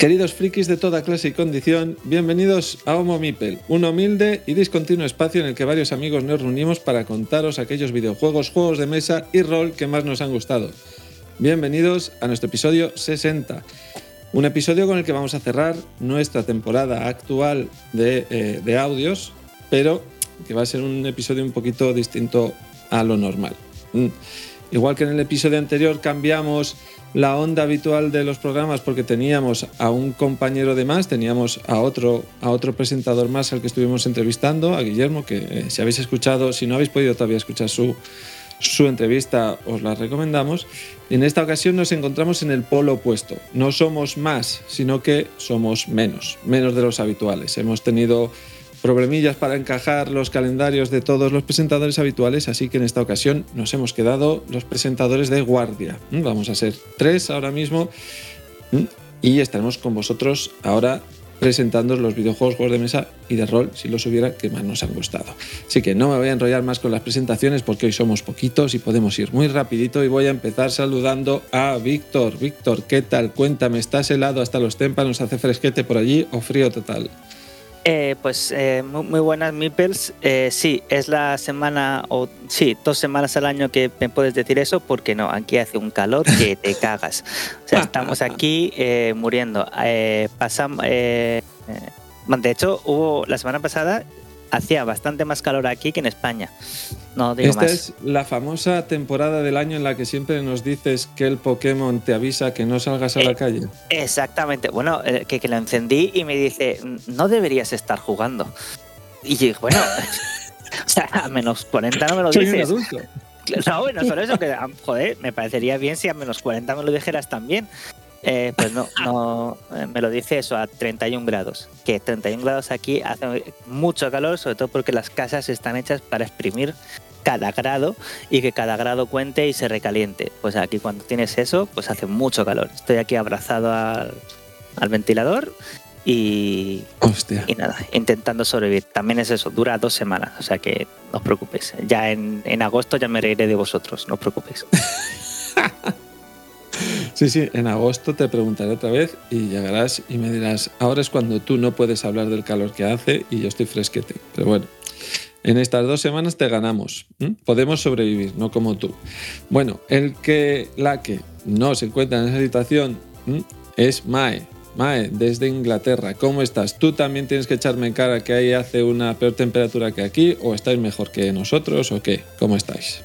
Queridos frikis de toda clase y condición, bienvenidos a Homo Mipel, un humilde y discontinuo espacio en el que varios amigos nos reunimos para contaros aquellos videojuegos, juegos de mesa y rol que más nos han gustado. Bienvenidos a nuestro episodio 60, un episodio con el que vamos a cerrar nuestra temporada actual de, eh, de audios, pero que va a ser un episodio un poquito distinto a lo normal. Mm. Igual que en el episodio anterior cambiamos la onda habitual de los programas porque teníamos a un compañero de más, teníamos a otro, a otro presentador más al que estuvimos entrevistando, a Guillermo, que eh, si habéis escuchado, si no habéis podido todavía escuchar su, su entrevista, os la recomendamos. En esta ocasión nos encontramos en el polo opuesto. No somos más, sino que somos menos, menos de los habituales. Hemos tenido problemillas para encajar los calendarios de todos los presentadores habituales, así que en esta ocasión nos hemos quedado los presentadores de guardia. Mm, vamos a ser tres ahora mismo mm, y estaremos con vosotros ahora presentando los videojuegos, juegos de mesa y de rol, si los hubiera, que más nos han gustado. Así que no me voy a enrollar más con las presentaciones porque hoy somos poquitos y podemos ir muy rapidito y voy a empezar saludando a Víctor. Víctor, ¿qué tal? Cuéntame, ¿estás helado hasta los témpanos? ¿Hace fresquete por allí o frío total? Eh, pues eh, muy, buenas, Mipels. Eh, sí, es la semana, o sí, dos semanas al año que me puedes decir eso, porque no, aquí hace un calor que te cagas. O sea, estamos aquí muriendo. pasamos, de hecho, hubo la semana pasada hacía bastante más calor aquí que en España. No digo Esta es la famosa temporada del año en la que siempre nos dices que el Pokémon te avisa que no salgas a la eh, calle. Exactamente. Bueno, eh, que, que, lo encendí y me dice, no deberías estar jugando. Y yo dije, bueno, o sea, a menos 40 no me lo dices. Soy un adulto. No, bueno, solo eso, que joder, me parecería bien si a menos 40 me lo dijeras también. Eh, pues no, no eh, me lo dice eso a 31 grados. Que 31 grados aquí hace mucho calor, sobre todo porque las casas están hechas para exprimir cada grado y que cada grado cuente y se recaliente. Pues aquí cuando tienes eso, pues hace mucho calor. Estoy aquí abrazado al, ventilador y, y nada, intentando sobrevivir. También es eso, dura dos semanas, o sea que no os preocupéis. Ya en, en agosto ya me reiré de vosotros, no os preocupéis. Sí, sí, en agosto te preguntaré otra vez y llegarás y me dirás, ahora es cuando tú no puedes hablar del calor que hace y yo estoy fresquete. Pero bueno, en estas dos semanas te ganamos. Podemos sobrevivir, no como tú. Bueno, el que, la que no se encuentra en esa situación es Mae. Mae, desde Inglaterra, ¿cómo estás? ¿Tú también tienes que echarme en cara que ahí hace una peor temperatura que aquí? ¿O estáis mejor que nosotros? ¿O qué? ¿Cómo estáis?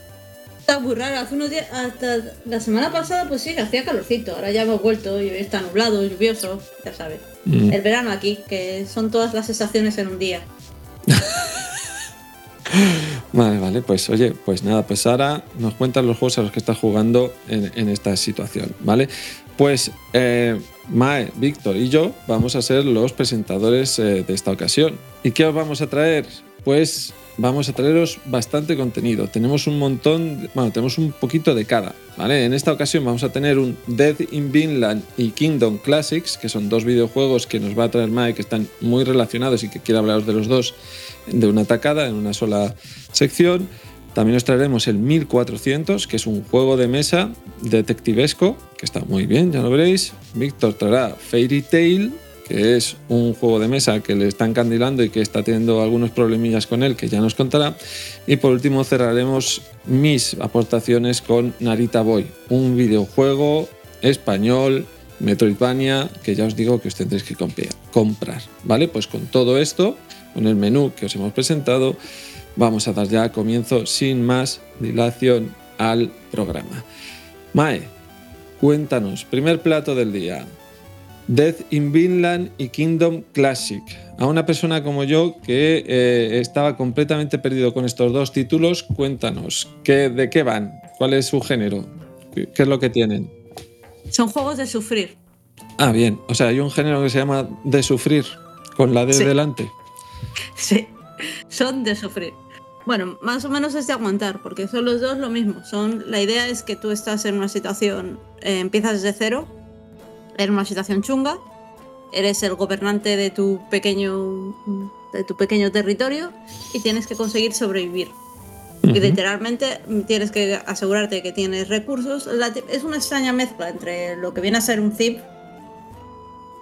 Está muy raro. Hace unos días, hasta la semana pasada, pues sí, hacía calorcito. Ahora ya hemos vuelto y está nublado, lluvioso, ya sabes. Mm. El verano aquí, que son todas las estaciones en un día. vale, vale, pues oye, pues nada, pues ahora nos cuentan los juegos a los que estás jugando en, esta situación, ¿vale? Pues eh, Mae, Víctor y yo vamos a ser los presentadores eh, de esta ocasión. ¿Y qué os vamos a traer? Pues vamos a traeros bastante contenido. Tenemos un montón, bueno, tenemos un poquito de cada, ¿vale? En esta ocasión vamos a tener un Dead in Vinland y Kingdom Classics, que son dos videojuegos que nos va a traer Mae, que están muy relacionados y que quiero hablaros de los dos de una tacada, en una sola sección. También os traeremos el 1400, que es un juego de mesa detectivesco, que está muy bien, ya lo veréis. Víctor traerá Fairy Tail, que es un juego de mesa que le está encandilando y que está teniendo algunos problemillas con él, que ya nos contará. Y por último cerraremos mis aportaciones con Narita Boy, un videojuego español, Metroidvania, que ya os digo que os tendréis que comprar. ¿Vale? Pues con todo esto, con el menú que os hemos presentado, vamos a dar ya comienzo sin más dilación al programa. Mae, cuéntanos, primer plato del día. Death in Vinland y Kingdom Classic. A una persona como yo que eh, estaba completamente perdido con estos dos títulos, cuéntanos, ¿qué, ¿de qué van? ¿Cuál es su género? ¿Qué, es lo que tienen? Son juegos de sufrir. Ah, bien. O sea, hay un género que se llama de sufrir, con la D delante. Sí, son de sufrir. Bueno, más o menos es de aguantar, porque son los dos lo mismo. Son, la idea es que tú estás en una situación, eh, empiezas desde cero, en una situación chunga, eres el gobernante de tu pequeño, de tu pequeño territorio y tienes que conseguir sobrevivir. Y literalmente tienes que asegurarte que tienes recursos. es una extraña mezcla entre lo que viene a ser un zip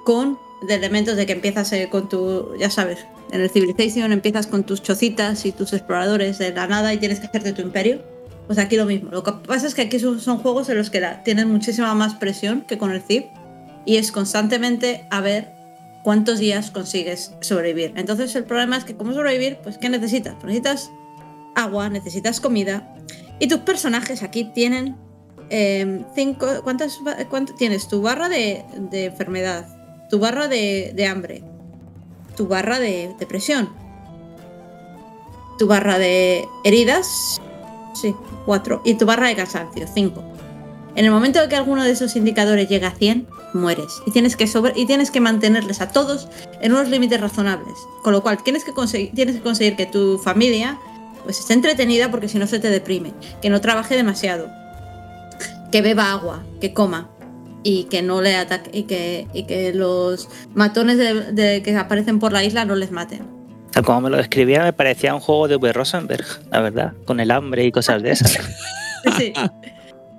con de elementos de que empiezas eh, con tu, ya sabes, en el Civilization empiezas con tus chocitas y tus exploradores de la nada y tienes que hacerte tu imperio. Pues aquí lo mismo. Lo que pasa es que aquí son, juegos en los que tienen muchísima más presión que con el Civ y es constantemente a ver cuántos días consigues sobrevivir. Entonces el problema es que cómo sobrevivir, pues ¿qué necesitas? Pues necesitas agua, necesitas comida y tus personajes aquí tienen em, cinco, ¿cuántas, tienes? Tu barra de, enfermedad, tu barra de, hambre, tu barra de depresión, tu barra de heridas, sí, cuatro, y tu barra de cansancio, cinco. En el momento de que alguno de esos indicadores llega a 100, mueres. Y tienes que, sobre y tienes que mantenerles a todos en unos límites razonables. Con lo cual, tienes que, tienes que conseguir que tu familia pues, esté entretenida porque si no se te deprime. Que no trabaje demasiado. Que beba agua, que coma. Y que no le ataque. Y que, y que los matones de, que aparecen por la isla no les maten. Como me lo describía, me parecía un juego de V. Rosenberg, la verdad, con el hambre y cosas de esas. sí.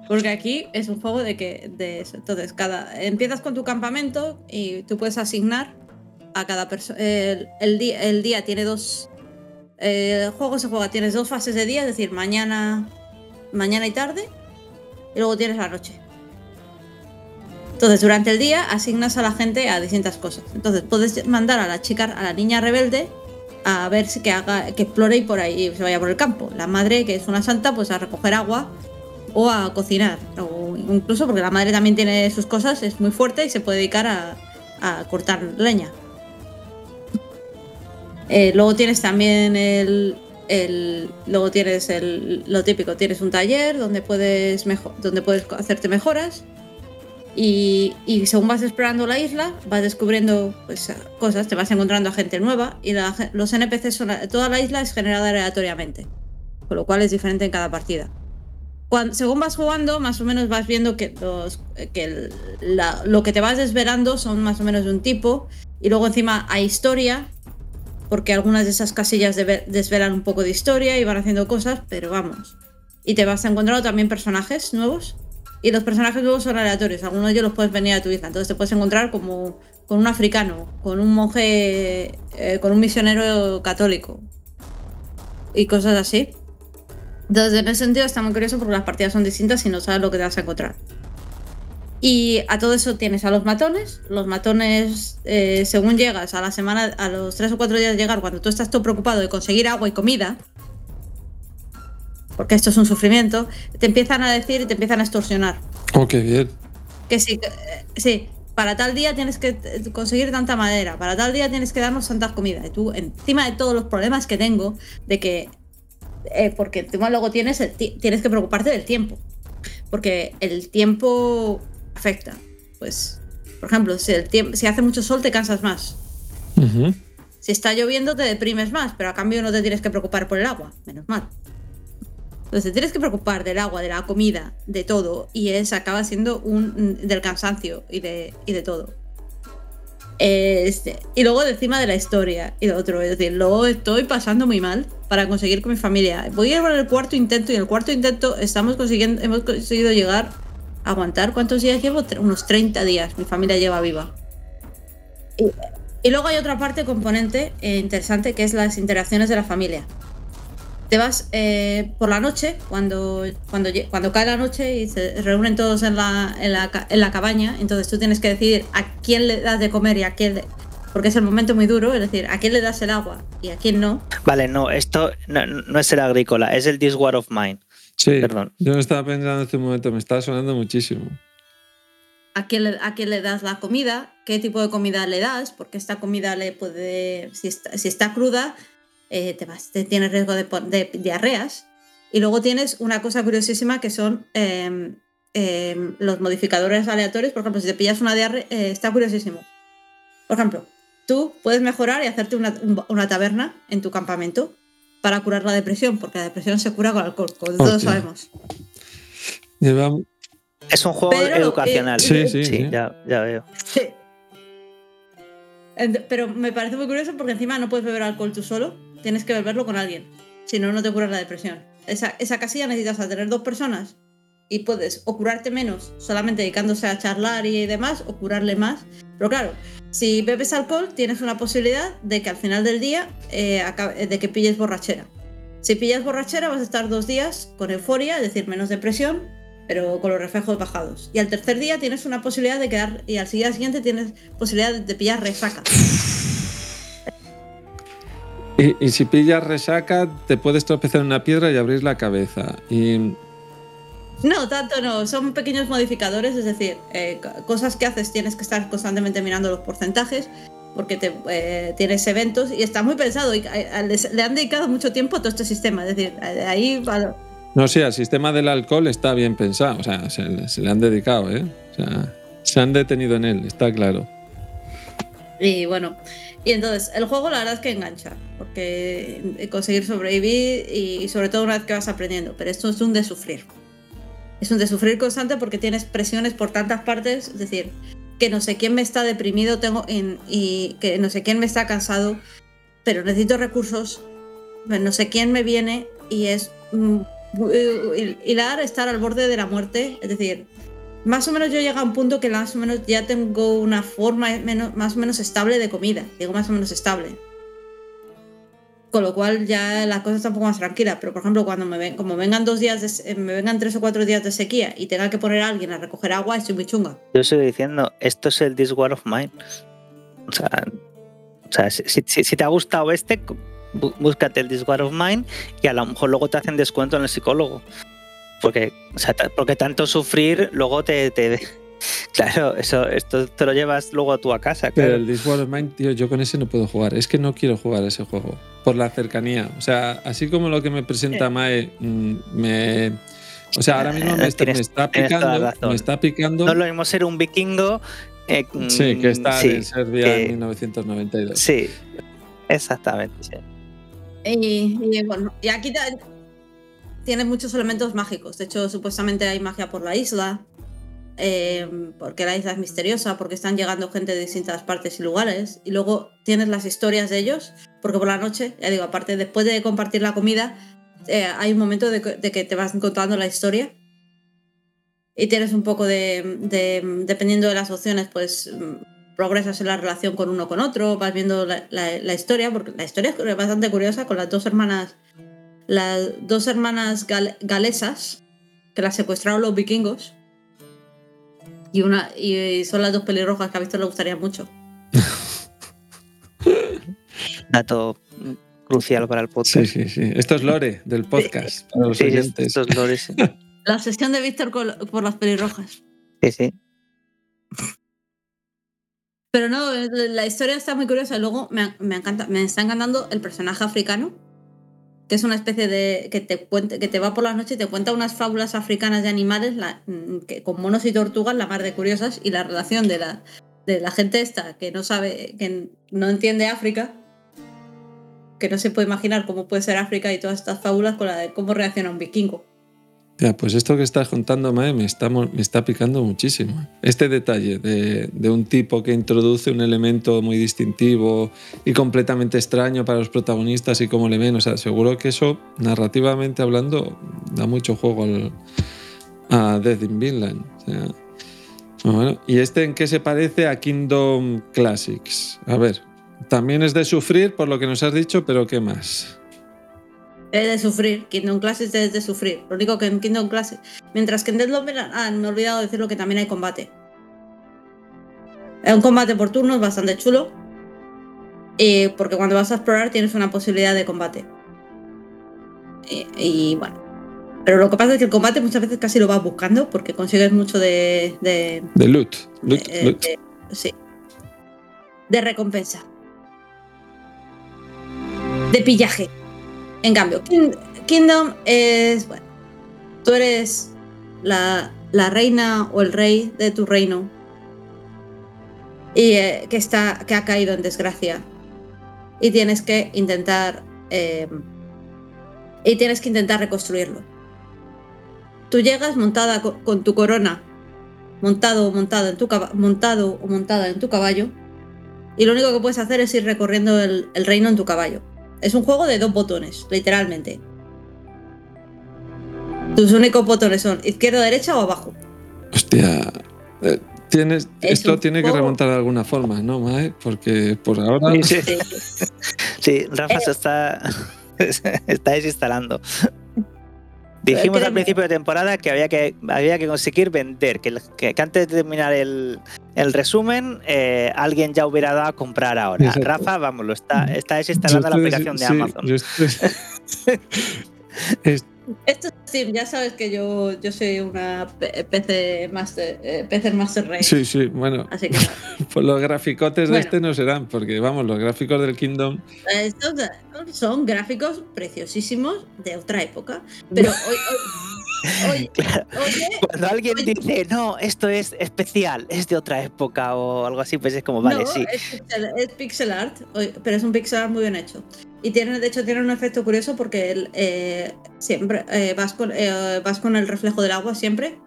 Porque aquí es un juego de que de eso. Entonces, cada empiezas con tu campamento y tú puedes asignar a cada persona. El, día, el día tiene dos. el juego se juega, tienes dos fases de día, es decir, mañana, mañana y tarde, y luego tienes la noche. Entonces, durante el día asignas a la gente a distintas cosas. Entonces, puedes mandar a la chica, a la niña rebelde, a ver si que haga, que explore y por ahí se vaya por el campo. La madre, que es una santa, pues a recoger agua o a cocinar, o incluso porque la madre también tiene sus cosas, es muy fuerte y se puede dedicar a, cortar leña. Eh, luego tienes también el, luego tienes el, lo típico, tienes un taller donde puedes, mejor, donde puedes hacerte mejoras y, según vas explorando la isla vas descubriendo pues, cosas, te vas encontrando a gente nueva y los NPCs son, toda la isla es generada aleatoriamente, con lo cual es diferente en cada partida según vas jugando, más o menos vas viendo que, que lo que te vas desvelando son más o menos de un tipo. Y luego encima hay historia, porque algunas de esas casillas desvelan un poco de historia y van haciendo cosas, pero vamos. Y te vas encontrando también personajes nuevos. Y los personajes nuevos son aleatorios. Algunos de ellos los puedes venir a tu isla. Entonces te puedes encontrar como con un africano, con un monje, eh, con un misionero católico. Y cosas así. Entonces, en ese sentido está muy curioso porque las partidas son distintas y no sabes lo que te vas a encontrar. Y a todo eso tienes a los matones. Los matones, eh, según llegas a la semana, a los tres o cuatro días de llegar, cuando tú estás todo preocupado de conseguir agua y comida, porque esto es un sufrimiento, te empiezan a decir y te empiezan a extorsionar. Oh, qué bien. Que sí, eh, sí, para tal día tienes que conseguir tanta madera, para tal día tienes que darnos tanta comida. Y tú, encima de todos los problemas que tengo, de que eh, porque encima luego tienes, tienes que preocuparte del tiempo, porque el tiempo afecta. Pues, por ejemplo, si, el tiempo, si hace mucho sol te cansas más. Si está lloviendo te deprimes más, pero a cambio no te tienes que preocupar por el agua, menos mal. Entonces te tienes que preocupar del agua, de la comida, de todo, y es acaba siendo un del cansancio y de, y de todo. Este, y luego encima de la historia y lo otro, es decir, lo estoy pasando muy mal para conseguir con mi familia. Voy a ir el cuarto intento y en el cuarto intento estamos consiguiendo, hemos conseguido llegar a aguantar. ¿Cuántos días llevo? Unos 30 días. Mi familia lleva viva. Y, luego hay otra parte componente eh, interesante que es las interacciones de la familia te vas eh, por la noche, cuando, cuando, cuando cae la noche y se reúnen todos en la, en, la, cabaña, entonces tú tienes que decidir a quién le das de comer y a quién... porque es el momento muy duro, es decir, a quién le das el agua y a quién no. Vale, no, esto no, es el agrícola, es el This War of Mine. Sí, Perdón. yo estaba pensando en este momento, me está sonando muchísimo. A quién, le, a quién le das la comida, qué tipo de comida le das, porque esta comida le puede, si si está cruda, eh, te, vas, te, tienes riesgo de, diarreas. Y luego tienes una cosa curiosísima que son em, em, los modificadores aleatorios. Por ejemplo, si te pillas una diarrea, eh, está curiosísimo. Por ejemplo, tú puedes mejorar y hacerte una, taberna en tu campamento para curar la depresión, porque la depresión se cura con alcohol, como todos sabemos. Es un juego educacional. sí, sí, sí, Ya, ya, veo. Sí. Pero me parece muy curioso porque encima no puedes beber alcohol tú solo, tienes que beberlo con alguien. Si no, no te curas la depresión. Esa, esa casilla necesitas a tener dos personas y puedes o curarte menos solamente dedicándose a charlar y demás, o curarle más. Pero claro, si bebes alcohol, tienes una posibilidad de que al final del día eh, de que pilles borrachera. Si pillas borrachera, vas a estar dos días con euforia, es decir, menos depresión, pero con los reflejos bajados. Y al tercer día tienes una posibilidad de quedar, y al día siguiente tienes posibilidad de pillar resaca. Y, si pillas resaca, te puedes tropezar en una piedra y abrir la cabeza. Y... No, tanto no. Son pequeños modificadores, es decir, eh, cosas que haces tienes que estar constantemente mirando los porcentajes porque te, eh, tienes eventos y está muy pensado y eh, le han dedicado mucho tiempo a todo este sistema. Es decir, ahí... No, sí, el sistema del alcohol está bien pensado, o sea, se, se le han dedicado, ¿eh? O sea, se han detenido en él, está claro. Y bueno, y entonces, el juego la verdad es que engancha, porque conseguir sobrevivir y sobre todo una vez que vas aprendiendo, pero esto es un de sufrir. Es un de sufrir constante porque tienes presiones por tantas partes, es decir, que no sé quién me está deprimido tengo en, y que no sé quién me está cansado, pero necesito recursos, no sé quién me viene y es mm, hilar estar al borde de la muerte, es decir, más o menos yo llego a un punto que más o menos ya tengo una forma más o menos estable de comida. Digo más o menos estable. Con lo cual ya la cosa está un poco más tranquila. Pero por ejemplo, cuando me ven, como vengan dos días, eh, me vengan tres o cuatro días de sequía y tenga que poner a alguien a recoger agua, estoy muy chunga. Yo estoy diciendo, esto es el This of Mine. O sea, o sea si, te ha gustado este, búscate el This of Mine y a lo mejor luego te hacen descuento en el psicólogo. Porque, porque tanto sufrir, luego te, Claro, eso, esto te lo llevas luego tú a casa. Pero el This War of Mine, tío, yo con ese no puedo jugar. Es que no quiero jugar ese juego. Por la cercanía. O sea, así como lo que me presenta Mae, mm, me. O sea, ahora mismo me está, picando. Me está picando. No lo mismo ser un vikingo. Eh, sí, que está en Serbia en 1992. Sí, exactamente. Y, y, bueno, y aquí tiene muchos elementos mágicos. De hecho, supuestamente hay magia por la isla, eh, porque la isla es misteriosa, porque están llegando gente de distintas partes y lugares. Y luego tienes las historias de ellos, porque por la noche, ya digo, aparte, después de compartir la comida, eh, hay un momento de, que te vas contando la historia. Y tienes un poco de, dependiendo de las opciones, pues progresas en la relación con uno con otro, vas viendo la, la historia, porque la historia es bastante curiosa con las dos hermanas las dos hermanas galesas que las secuestraron los vikingos. Y, una, y son las dos pelirrojas que a Víctor le gustaría mucho. Dato crucial para el podcast. Sí, sí, sí. Esto es Lore del podcast. Para los oyentes. Esto es Lore, La sesión de Víctor por las pelirrojas. Sí, sí. Pero no, la historia está muy curiosa. Luego me, me, encanta, me está encantando el personaje africano que es una especie de que te que te va por las noches y te cuenta unas fábulas africanas de animales mm, que, con monos y tortugas la más de curiosas y la relación de la de la gente esta que no sabe que no entiende África que no se puede imaginar cómo puede ser África y todas estas fábulas con la de cómo reacciona un vikingo pues esto que estás contando, Mae, me está, me está picando muchísimo. Este detalle de, un tipo que introduce un elemento muy distintivo y completamente extraño para los protagonistas y cómo le ven, o sea, seguro que eso, narrativamente hablando, da mucho juego a Death in Vinland. ¿y este en qué se parece a Kingdom Classics? A ver, también es de sufrir por lo que nos has dicho, pero ¿qué más? Es de sufrir. Kingdom Classics es de sufrir. Lo único que en Kingdom Classics. Mientras que en Deadlock Ah, me he olvidado decirlo que también hay combate. Es un combate por turnos bastante chulo. Y porque cuando vas a explorar tienes una posibilidad de combate. Y, bueno. Pero lo que pasa es que el combate muchas veces casi lo vas buscando porque consigues mucho de. De, de loot. loot, loot. sí. De recompensa. De pillaje. En cambio, Kingdom es, tú eres la, reina o el rey de tu reino y eh, que, está, que ha caído en desgracia y tienes que intentar eh, y tienes que intentar reconstruirlo. Tú llegas montada con, tu corona, montado o montada en tu montado o montada en tu caballo y lo único que puedes hacer es ir recorriendo el reino en tu caballo. Es un juego de dos botones, literalmente. Tus únicos botones son izquierda, derecha o abajo. Hostia. Eh, tienes, esto tiene que remontar de alguna forma, ¿no, Mae? Porque por ahora. Sí, sí. Rafa se está, está desinstalando. Dijimos al principio de temporada que había que, había que conseguir vender, que, que, antes de terminar el, el resumen, eh, alguien ya hubiera dado a comprar ahora. Rafa, vamos, lo está, está desinstalando la aplicación de Amazon. Esto sí, ya sabes que yo, yo soy una PC Master, eh, PC Master Race. Sí, sí, bueno. Así que Pues los graficotes de este no serán, porque vamos, los gráficos del Kingdom. Estos son gráficos preciosísimos de otra época. Pero hoy, hoy, Cuando alguien dice, no, esto es especial, es de otra época o algo así, pues es como, vale, sí. Es pixel, art, pero es un pixel art muy bien hecho. Y tiene, de hecho, tiene un efecto curioso porque eh, siempre eh, vas, con, eh, vas con el reflejo del agua siempre.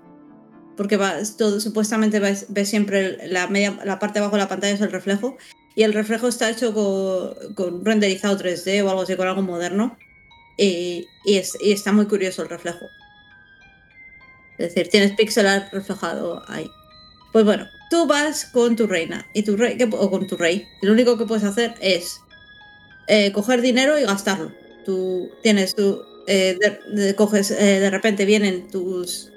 Porque vas, todo, supuestamente ves, siempre la, media, la parte de abajo de la pantalla es el reflejo. Y el reflejo está hecho con, con renderizado 3D o algo así, con algo moderno. Y, y, es, y, está muy curioso el reflejo. Es decir, tienes pixel art reflejado ahí. Pues bueno, tú vas con tu reina y tu rey, o con tu rey. Lo único que puedes hacer es eh, coger dinero y gastarlo. Tú tienes, tú eh, de, coges, eh, de repente vienen tus,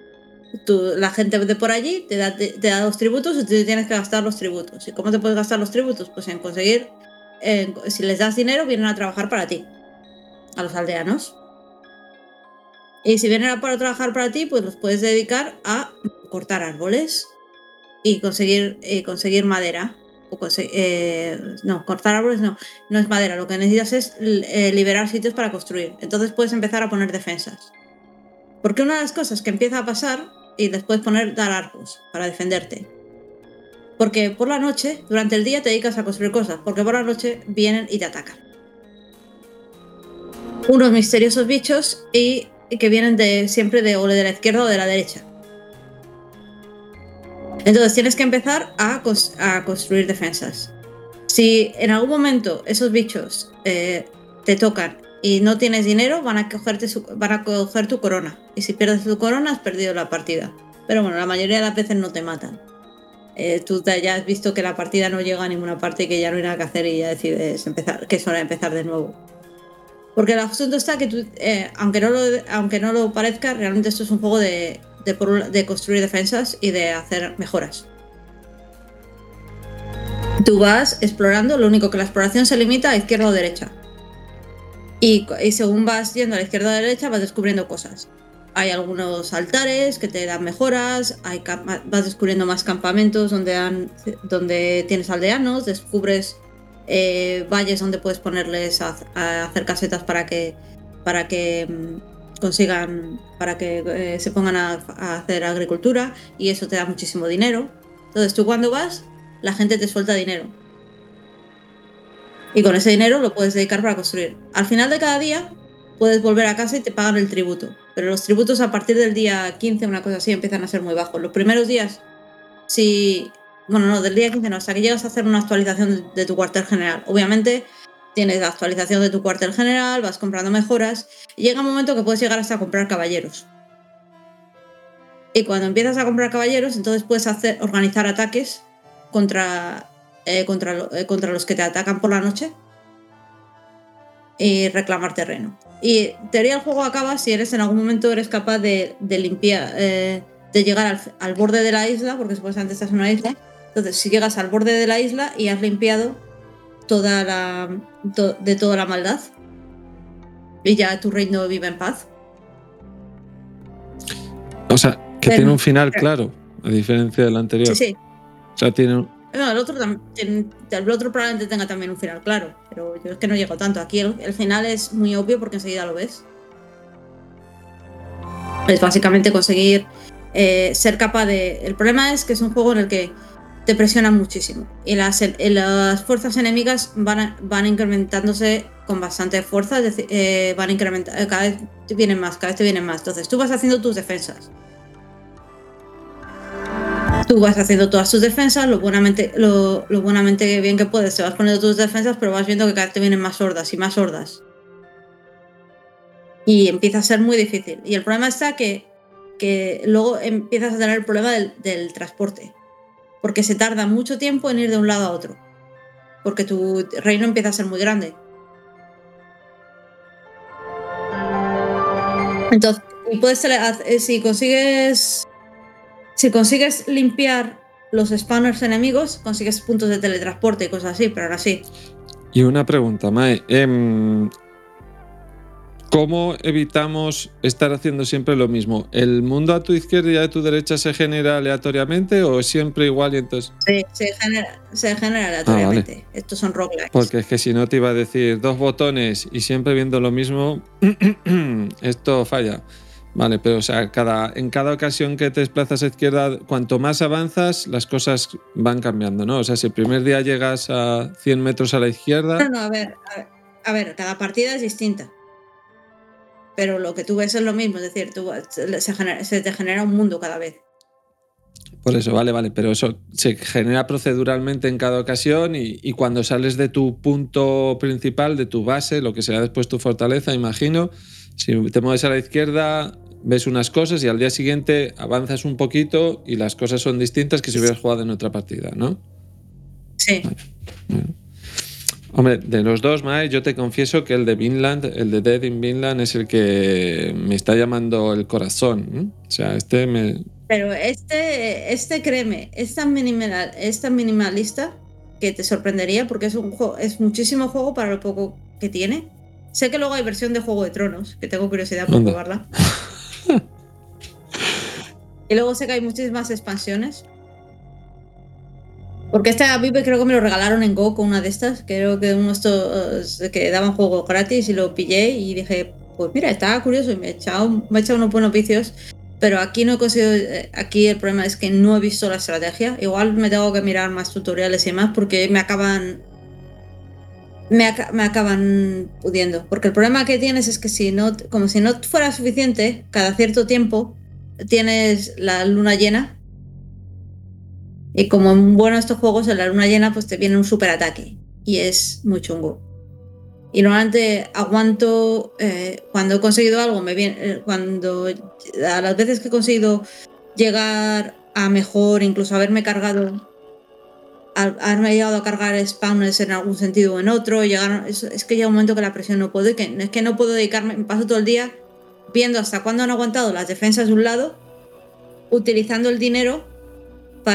la gente de por allí, te da, te, da los tributos y tú tienes que gastar los tributos. ¿Y cómo te puedes gastar los tributos? Pues en conseguir, si les das dinero, vienen a trabajar para ti, a los aldeanos. Y si vienen a para trabajar para ti, pues los puedes dedicar a cortar árboles y conseguir, conseguir madera eh, no, cortar árboles no, no es madera, lo que necesitas es eh, liberar sitios para construir. Entonces puedes empezar a poner defensas. Porque una de las cosas que empieza a pasar, y después poner dar arcos para defenderte. Porque por la noche, durante el día te dedicas a construir cosas, porque por la noche vienen y te atacan. Unos misteriosos bichos y, que vienen de siempre de, o de la izquierda o de la derecha. Entonces tienes que empezar a, construir defensas. Si en algún momento esos bichos eh, te tocan y no tienes dinero, van a, cogerte van a coger tu corona. Y si pierdes tu corona, has perdido la partida. Pero bueno, la mayoría de las veces no te matan. Eh, tú ya has visto que la partida no llega a ninguna parte y que ya no hay nada que hacer y ya decides empezar, que es hora de empezar de nuevo. Porque el asunto está que tú, eh, aunque, no lo, aunque no lo parezca, realmente esto es un juego de, de, construir defensas y de hacer mejoras. Tú vas explorando, lo único que la exploración se limita a izquierda o derecha. Y, según vas yendo a la izquierda o derecha, vas descubriendo cosas. Hay algunos altares que te dan mejoras, hay, vas descubriendo más campamentos donde, donde tienes aldeanos, descubres eh, valles donde puedes ponerles a, hacer casetas para que, para que mm, consigan, para que eh, se pongan a, hacer agricultura y eso te da muchísimo dinero. Entonces tú cuando vas, la gente te suelta dinero. Y con ese dinero lo puedes dedicar para construir. Al final de cada día puedes volver a casa y te pagan el tributo. Pero los tributos a partir del día 15, una cosa así, empiezan a ser muy bajos. Los primeros días, si... Bueno, no, del día 15 no, hasta que llegas a hacer una actualización de tu cuartel general. Obviamente tienes la actualización de tu cuartel general, vas comprando mejoras y llega un momento que puedes llegar hasta comprar caballeros. Y cuando empiezas a comprar caballeros, entonces puedes hacer, organizar ataques contra, eh, contra, eh, contra los que te atacan por la noche y reclamar terreno. Y teoría el juego acaba si eres en algún momento eres capaz de, limpiar, eh, de llegar al, al, borde de la isla, porque supuestamente estás en una isla. Entonces, si llegas al borde de la isla y has limpiado toda la, de toda la maldad. Y ya tu reino vive en paz. O sea, que tiene un final claro, a diferencia del anterior. Sí, sí. O sea, tiene un... No, el otro, el otro probablemente tenga también un final claro, pero yo es que no llego tanto. Aquí el, final es muy obvio porque enseguida lo ves. Es básicamente conseguir eh, ser capaz de... El problema es que es un juego en el que te presionan muchísimo. Y las, las fuerzas enemigas van, van incrementándose con bastante fuerza, es decir, eh, van incrementando, cada vez vienen más, cada vez te vienen más. Entonces tú vas haciendo tus defensas. Tú vas haciendo todas tus defensas, lo buenamente, lo, lo buenamente bien que puedes, te vas poniendo tus defensas, pero vas viendo que cada vez te vienen más hordas y más hordas. Y empieza a ser muy difícil. Y el problema está que, que luego empiezas a tener el problema del, del transporte. Porque se tarda mucho tiempo en ir de un lado a otro. Porque tu reino empieza a ser muy grande. Entonces, puedes eh, si consigues si consigues limpiar los spawners enemigos, consigues puntos de teletransporte y cosas así, pero ahora sí. Y una pregunta, Mae. Em, ¿Cómo evitamos estar haciendo siempre lo mismo? ¿El mundo a tu izquierda y a tu derecha se genera aleatoriamente o es siempre igual y entonces.? Sí, se genera, se genera ah, aleatoriamente. Estos son roguelikes. Porque es que si no te iba a decir dos botones y siempre viendo lo mismo, esto falla. Vale, pero o sea, cada, en cada ocasión que te desplazas a izquierda, cuanto más avanzas, las cosas van cambiando, ¿no? O sea, si el primer día llegas a 100 metros a la izquierda. No, no, a ver, a ver, cada partida es distinta. Pero lo que tú ves es lo mismo, es decir, tú, se, te genera un mundo cada vez. Por eso, vale, vale, pero eso se genera proceduralmente en cada ocasión y, y, cuando sales de tu punto principal, de tu base, lo que será después tu fortaleza, imagino, si te mueves a la izquierda, ves unas cosas y al día siguiente avanzas un poquito y las cosas son distintas que si hubieras jugado en otra partida, ¿no? Sí. Hombre, de los dos, Mae, yo te confieso que el de Vinland, el de Dead in Vinland, es el que me está llamando el corazón. O sea, este me. Pero este, este créeme, es tan, minimal, es tan minimalista que te sorprendería porque es un juego, es muchísimo juego para lo poco que tiene. Sé que luego hay versión de Juego de Tronos, que tengo curiosidad por probarla. y luego sé que hay muchísimas expansiones. Porque este a mí creo que me lo regalaron en Go con una de estas. Creo que uno de estos que daban juego gratis y lo pillé y dije, pues mira, estaba curioso y me he echado, me he echado unos buenos vicios. Pero aquí no he conseguido. Eh, aquí el problema es que no he visto la estrategia. Igual me tengo que mirar más tutoriales y más porque me acaban me, acaban pudiendo. Porque el problema que tienes es que si no, como si no fuera suficiente, cada cierto tiempo tienes la luna llena. Y como en bueno estos juegos, en la luna llena, pues te viene un super ataque. Y es muy chungo. Y normalmente aguanto eh, cuando he conseguido algo, me viene. Eh, cuando a las veces que he conseguido llegar a mejor, incluso haberme cargado haberme llegado a cargar spawners en algún sentido o en otro, llegaron, es, que llega un momento que la presión no puedo, y que, es que no puedo dedicarme, me paso todo el día viendo hasta cuándo han aguantado las defensas de un lado, utilizando el dinero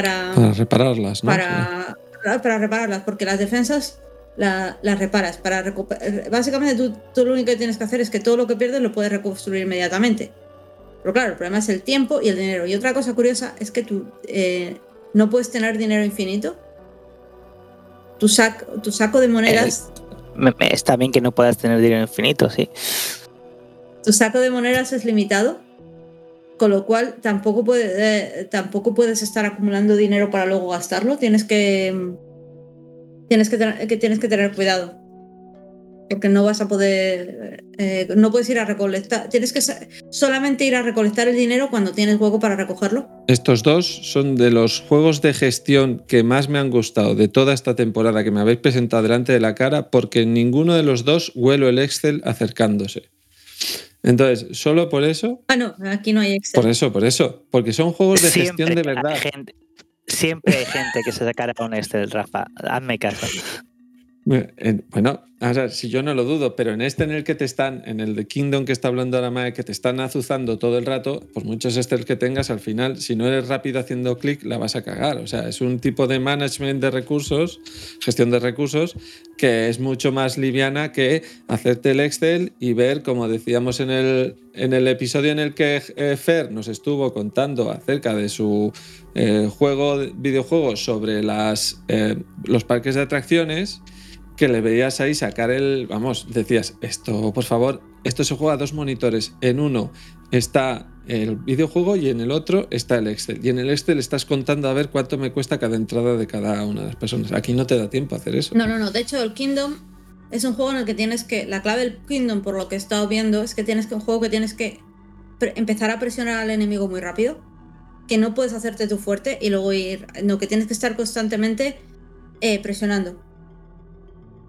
para, para repararlas, ¿no? Para, para repararlas, porque las defensas las reparas. Para Básicamente tú, tú, lo único que tienes que hacer es que todo lo que pierdes lo puedes reconstruir inmediatamente. Pero claro, el problema es el tiempo y el dinero. Y otra cosa curiosa es que tú eh, no puedes tener dinero infinito tu, saco, tu saco de monedas. Eh, está bien que no puedas tener dinero infinito, sí. Tu saco de monedas es limitado, con lo cual tampoco, tampoco puedes estar acumulando dinero para luego gastarlo. Tienes que, tienes que, que tienes que tener cuidado porque no vas a poder, eh, no puedes ir a recolectar, tienes que solamente ir a recolectar el dinero cuando tienes hueco para recogerlo. Estos dos son de los juegos de gestión que más me han gustado de toda esta temporada que me habéis presentado delante de la cara, porque en ninguno de los dos huelo el Excel acercándose. Entonces, solo por eso. Ah, no, aquí no hay Excel. Por eso, por eso. Porque son juegos de gestión de verdad. siempre hay gente que se sacara con Excel, Rafa. Hazme caso. Bueno, si yo no lo dudo, pero en este en el que te están, en el de Kingdom que está hablando ahora Mae, que te están azuzando todo el rato, por muchos Excel que tengas, al final, si no eres rápido haciendo clic, la vas a cagar. O sea, es un tipo de management de recursos, gestión de recursos, que es mucho más liviana que hacerte el Excel y ver, como decíamos en el, en el episodio en el que eh, Fer nos estuvo contando acerca de su eh, juego, videojuego sobre las, eh, los parques de atracciones que le veías ahí sacar el, vamos, decías, esto, por favor, esto se juega a dos monitores. En uno está el videojuego y en el otro está el Excel. Y en el Excel estás contando a ver cuánto me cuesta cada entrada de cada una de las personas. Aquí no te da tiempo a hacer eso. No, no, no. De hecho, el Kingdom es un juego en el que tienes que, la clave del Kingdom, por lo que he estado viendo, es que tienes que un juego que tienes que empezar a presionar al enemigo muy rápido, que no puedes hacerte tu fuerte y luego ir, no, que tienes que estar constantemente eh, presionando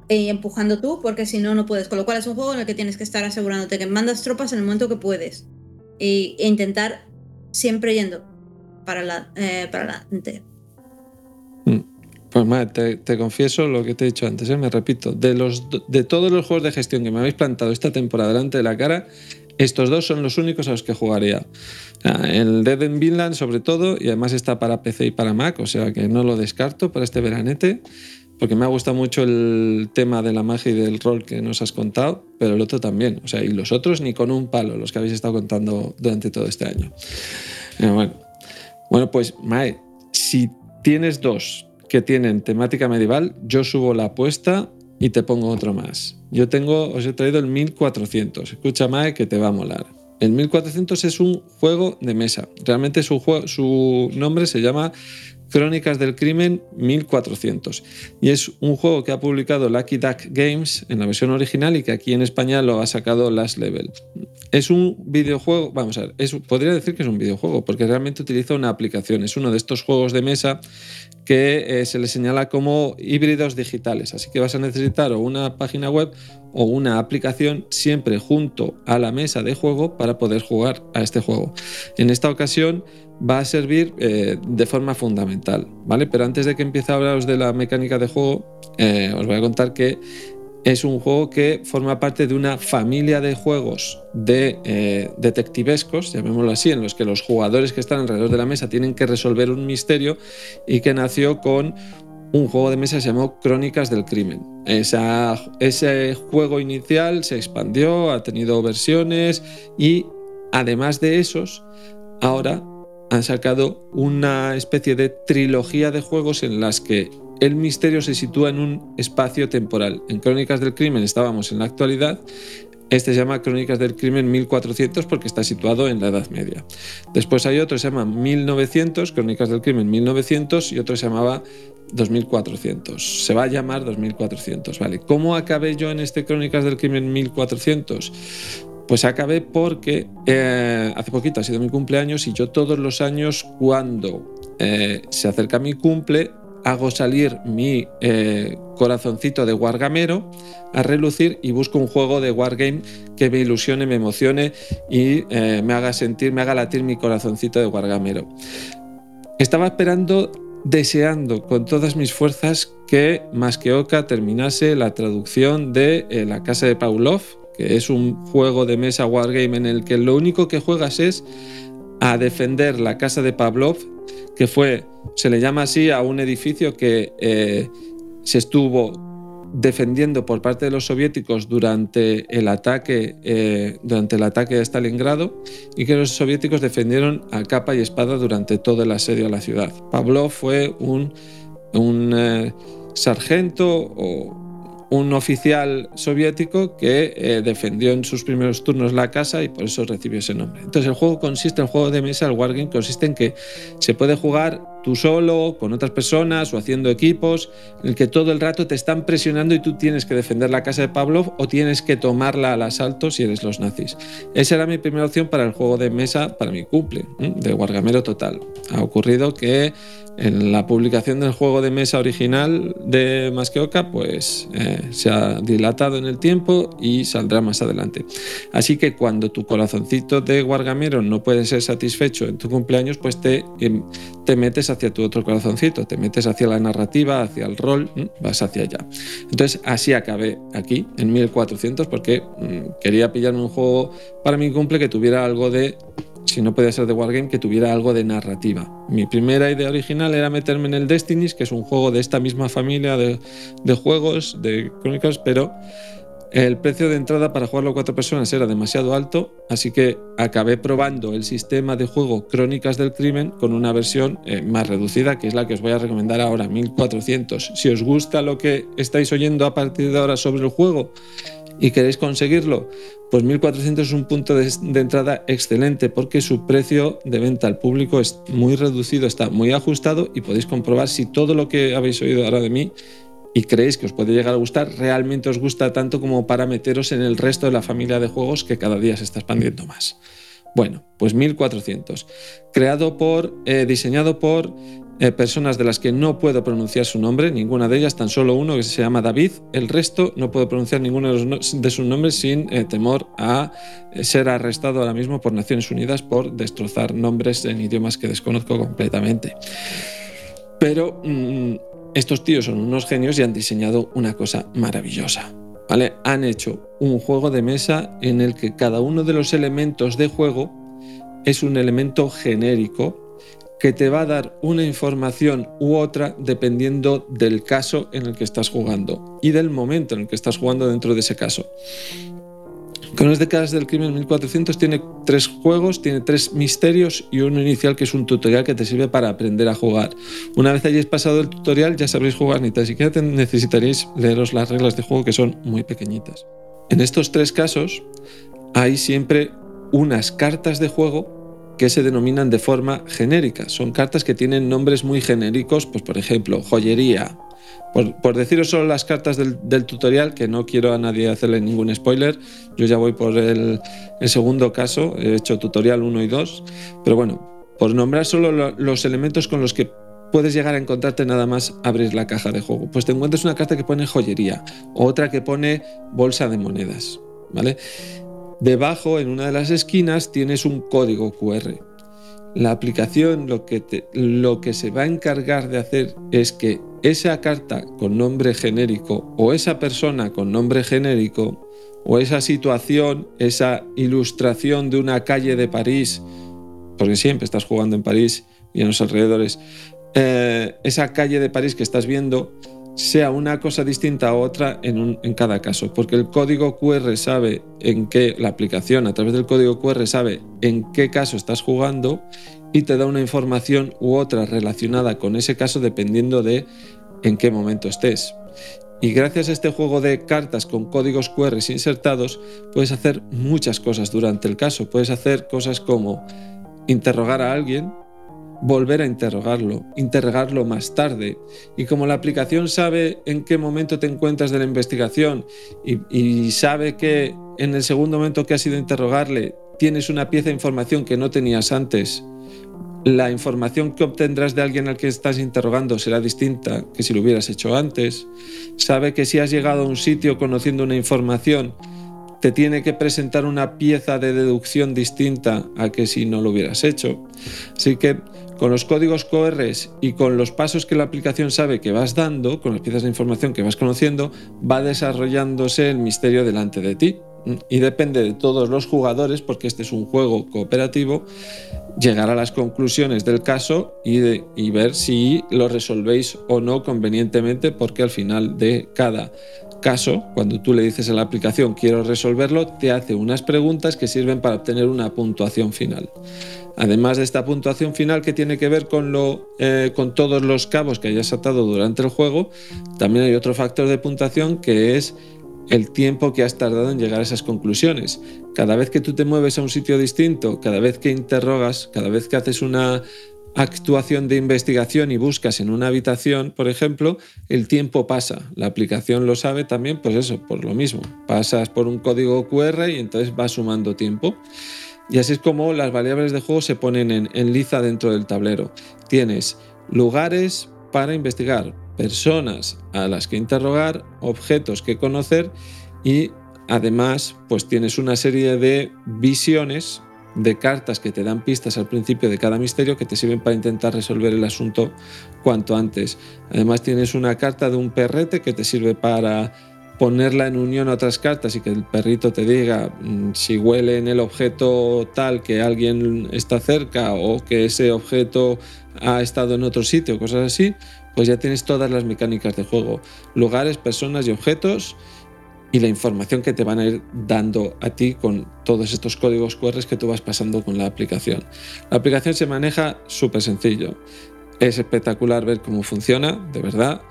y empujando tú, porque si no, no puedes. Con lo cual es un juego en el que tienes que estar asegurándote que mandas tropas en el momento que puedes. e intentar siempre yendo para, la, eh, adelante. Mm. Pues madre, te, confieso lo que te he dicho antes, ¿eh? me repito, de, los, de todos los juegos de gestión que me habéis plantado esta temporada delante de la cara, estos dos son los únicos a los que jugaría. El Dead in Vinland sobre todo, y además está para PC y para Mac, o sea que no lo descarto para este veranete porque me ha gustado mucho el tema de la magia y del rol que nos has contado, pero el otro también. O sea, y los otros ni con un palo, los que habéis estado contando durante todo este año. Bueno. bueno, pues Mae, si tienes dos que tienen temática medieval, yo subo la apuesta y te pongo otro más. Yo tengo, os he traído el 1400. Escucha Mae que te va a molar. El 1400 es un juego de mesa. Realmente su, su nombre se llama Crónicas del Crimen 1400. Y es un juego que ha publicado Lucky Duck Games en la versión original y que aquí en España lo ha sacado Last Level. Es un videojuego, vamos a ver, podría decir que es un videojuego porque realmente utiliza una aplicación. Es uno de estos juegos de mesa que eh, se le señala como híbridos digitales. Así que vas a necesitar o una página web o una aplicación siempre junto a la mesa de juego para poder jugar a este juego. En esta ocasión va a servir eh, de forma fundamental, ¿vale? Pero antes de que empiece a hablaros de la mecánica de juego, eh, os voy a contar que es un juego que forma parte de una familia de juegos de eh, detectivescos, llamémoslo así, en los que los jugadores que están alrededor de la mesa tienen que resolver un misterio y que nació con un juego de mesa que se llamó Crónicas del Crimen. ese juego inicial se expandió, ha tenido versiones y además de esos, ahora han sacado una especie de trilogía de juegos en las que el misterio se sitúa en un espacio temporal. En Crónicas del Crimen estábamos en la actualidad. Este se llama Crónicas del Crimen 1400 porque está situado en la Edad Media. Después hay otro que se llama 1900, Crónicas del Crimen 1900 y otro se llamaba 2400. Se va a llamar 2400, ¿vale? ¿Cómo acabé yo en este Crónicas del Crimen 1400? Pues acabé porque eh, hace poquito ha sido mi cumpleaños y yo todos los años cuando eh, se acerca mi cumple hago salir mi eh, corazoncito de wargamero a relucir y busco un juego de wargame que me ilusione, me emocione y me haga sentir, me haga latir mi corazoncito de wargamero. Estaba esperando deseando con todas mis fuerzas que Masqueoka terminase la traducción de La Casa de Pavlov, que es un juego de mesa wargame en el que lo único que juegas es a defender la casa de Pavlov, que fue, se le llama así a un edificio que eh, se estuvo defendiendo por parte de los soviéticos durante el ataque eh, durante el ataque a Stalingrado y que los soviéticos defendieron a capa y espada durante todo el asedio a la ciudad. Pavlov fue un, un eh, sargento o un oficial soviético que eh, defendió en sus primeros turnos la casa y por eso recibió ese nombre. Entonces el juego consiste, el juego de mesa, el Wargame, consiste en que se puede jugar tú solo, con otras personas o haciendo equipos, en el que todo el rato te están presionando y tú tienes que defender la casa de Pavlov o tienes que tomarla al asalto si eres los nazis. Esa era mi primera opción para el juego de mesa, para mi cumple, de Wargamero Total. Ha ocurrido que en la publicación del juego de mesa original de Masqueoka, pues eh, se ha dilatado en el tiempo y saldrá más adelante. Así que cuando tu corazoncito de Wargamero no puede ser satisfecho en tu cumpleaños, pues te, em, te metes hacia tu otro corazoncito, te metes hacia la narrativa, hacia el rol, vas hacia allá. Entonces así acabé aquí, en 1400, porque mm, quería pillarme un juego para mi cumple que tuviera algo de si no podía ser de Wargame, que tuviera algo de narrativa. Mi primera idea original era meterme en el Destinies, que es un juego de esta misma familia de, juegos, de crónicas, pero el precio de entrada para jugarlo a cuatro personas era demasiado alto, así que acabé probando el sistema de juego Crónicas del Crimen con una versión eh, más reducida, que es la que os voy a recomendar ahora, 1400. Si os gusta lo que estáis oyendo a partir de ahora sobre el juego y queréis conseguirlo, pues 1400 es un punto de, entrada excelente porque su precio de venta al público es muy reducido, está muy ajustado y podéis comprobar si todo lo que habéis oído ahora de mí y creéis que os puede llegar a gustar, realmente os gusta tanto como para meteros en el resto de la familia de juegos que cada día se está expandiendo más. Bueno, pues 1400. Creado por, eh, diseñado por eh, personas de las que no puedo pronunciar su nombre, ninguna de ellas, tan solo uno que se llama David. El resto no puedo pronunciar ninguno de, sus nombres sin eh, temor a ser arrestado ahora mismo por Naciones Unidas por destrozar nombres en idiomas que desconozco completamente. Pero mm, estos tíos son unos genios y han diseñado una cosa maravillosa. ¿vale? Han hecho un juego de mesa en el que cada uno de los elementos de juego es un elemento genérico que te va a dar una información u otra dependiendo del caso en el que estás jugando y del momento en el que estás jugando dentro de ese caso. Con las décadas del crimen 1400 tiene tres juegos, tiene tres misterios y uno inicial que es un tutorial que te sirve para aprender a jugar. Una vez hayáis pasado el tutorial ya sabréis jugar, ni tan siquiera necesitaréis leeros las reglas de juego que son muy pequeñitas. En estos tres casos hay siempre unas cartas de juego que se denominan de forma genérica. Son cartas que tienen nombres muy genéricos, pues por ejemplo, joyería. Por, deciros solo las cartas del, tutorial, que no quiero a nadie hacerle ningún spoiler, yo ya voy por el, segundo caso, he hecho tutorial 1 y 2, pero bueno, por nombrar solo los elementos con los que puedes llegar a encontrarte nada más abrir la caja de juego. Pues te encuentras una carta que pone joyería, otra que pone bolsa de monedas, ¿vale? Debajo, en una de las esquinas, tienes un código QR. La aplicación lo que, lo que se va a encargar de hacer es que esa carta con nombre genérico o esa persona con nombre genérico o esa situación, esa ilustración de una calle de París, porque siempre estás jugando en París y en los alrededores, eh, esa calle de París que estás viendo, sea una cosa distinta a otra en, cada caso, porque el código QR sabe en qué, la aplicación a través del código QR sabe en qué caso estás jugando y te da una información u otra relacionada con ese caso dependiendo de en qué momento estés. Y gracias a este juego de cartas con códigos QR insertados, puedes hacer muchas cosas durante el caso. Puedes hacer cosas como interrogar a alguien, volver a interrogarlo, interrogarlo más tarde. Y como la aplicación sabe en qué momento te encuentras de la investigación y, sabe que en el segundo momento que has ido a interrogarle tienes una pieza de información que no tenías antes, la información que obtendrás de alguien al que estás interrogando será distinta que si lo hubieras hecho antes. Sabe que si has llegado a un sitio conociendo una información, te tiene que presentar una pieza de deducción distinta a que si no lo hubieras hecho. Así que con los códigos QR y con los pasos que la aplicación sabe que vas dando, con las piezas de información que vas conociendo, va desarrollándose el misterio delante de ti. Y depende de todos los jugadores, porque este es un juego cooperativo, llegar a las conclusiones del caso y, y ver si lo resolvéis o no convenientemente, porque al final de cada caso, cuando tú le dices a la aplicación quiero resolverlo, te hace unas preguntas que sirven para obtener una puntuación final. Además de esta puntuación final que tiene que ver con, lo, eh, con todos los cabos que hayas atado durante el juego, también hay otro factor de puntuación que es el tiempo que has tardado en llegar a esas conclusiones. Cada vez que tú te mueves a un sitio distinto, cada vez que interrogas, cada vez que haces una actuación de investigación y buscas en una habitación, por ejemplo, el tiempo pasa. La aplicación lo sabe también, pues eso, por lo mismo. Pasas por un código QR y entonces va sumando tiempo. Y así es como las variables de juego se ponen en, liza dentro del tablero. Tienes lugares para investigar, personas a las que interrogar, objetos que conocer y además pues tienes una serie de visiones de cartas que te dan pistas al principio de cada misterio que te sirven para intentar resolver el asunto cuanto antes. Además tienes una carta de un perrete que te sirve para ponerla en unión a otras cartas y que el perrito te diga mm, si huele en el objeto tal que alguien está cerca o que ese objeto ha estado en otro sitio, cosas así, pues ya tienes todas las mecánicas de juego, lugares, personas y objetos y la información que te van a ir dando a ti con todos estos códigos QR que tú vas pasando con la aplicación. La aplicación se maneja súper sencillo. Es espectacular ver cómo funciona, de verdad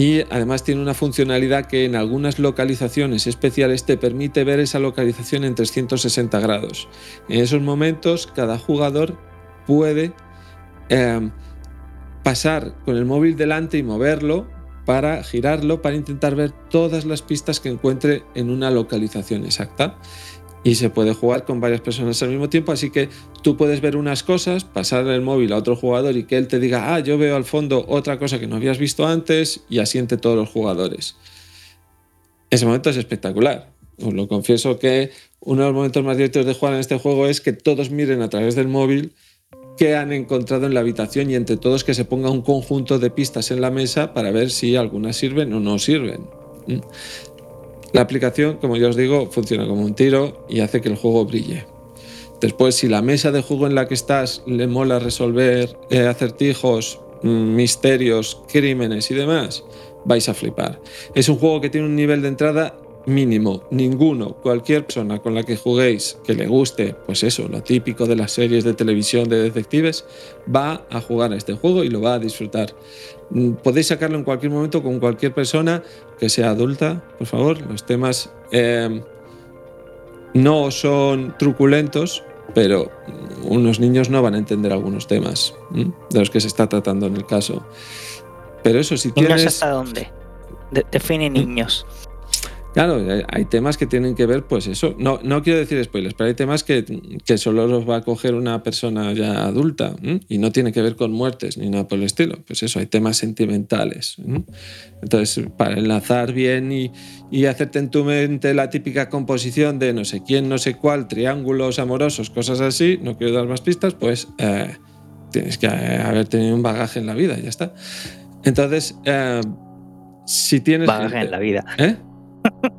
y además tiene una funcionalidad que en algunas localizaciones especiales te permite ver esa localización en 360 grados. En esos momentos cada jugador puede em, pasar con el móvil delante y moverlo para girarlo para intentar ver todas las pistas que encuentre en una localización exacta. Y se puede jugar con varias personas al mismo tiempo, así que tú puedes ver unas cosas, pasar el móvil a otro jugador y que él te diga, ah, yo veo al fondo otra cosa que no habías visto antes y asiente todos los jugadores. Ese momento es espectacular. Os lo confieso que uno de los momentos más divertidos de jugar en este juego es que todos miren a través del móvil qué han encontrado en la habitación y entre todos que se ponga un conjunto de pistas en la mesa para ver si algunas sirven o no sirven. La aplicación, como ya os digo, funciona como un tiro y hace que el juego brille. Después, si la mesa de juego en la que estás le mola resolver eh, acertijos, mm, misterios, crímenes y demás, vais a flipar. Es un juego que tiene un nivel de entrada mínimo, ninguno, cualquier persona con la que juguéis que le guste, pues eso, lo típico de las series de televisión de detectives, va a jugar a este juego y lo va a disfrutar. Mm, podéis sacarlo en cualquier momento con cualquier persona que sea adulta, por favor. Los temas em, no son truculentos, pero unos niños no van a entender algunos temas de los que se está tratando en el caso. Pero eso, si tienes... hasta dónde? define niños. Claro, hay temas que tienen que ver, pues eso. No, no quiero decir spoilers, pero hay temas que, que solo los va a coger una persona ya adulta y no tiene que ver con muertes ni nada por el estilo. Pues eso, hay temas sentimentales. Entonces, para enlazar bien y, y, hacerte en tu mente la típica composición de no sé quién, no sé cuál, triángulos amorosos, cosas así, no quiero dar más pistas, pues eh, tienes que haber tenido un bagaje en la vida, ya está. Entonces, eh, si tienes. Bagaje en la vida. ¿Eh?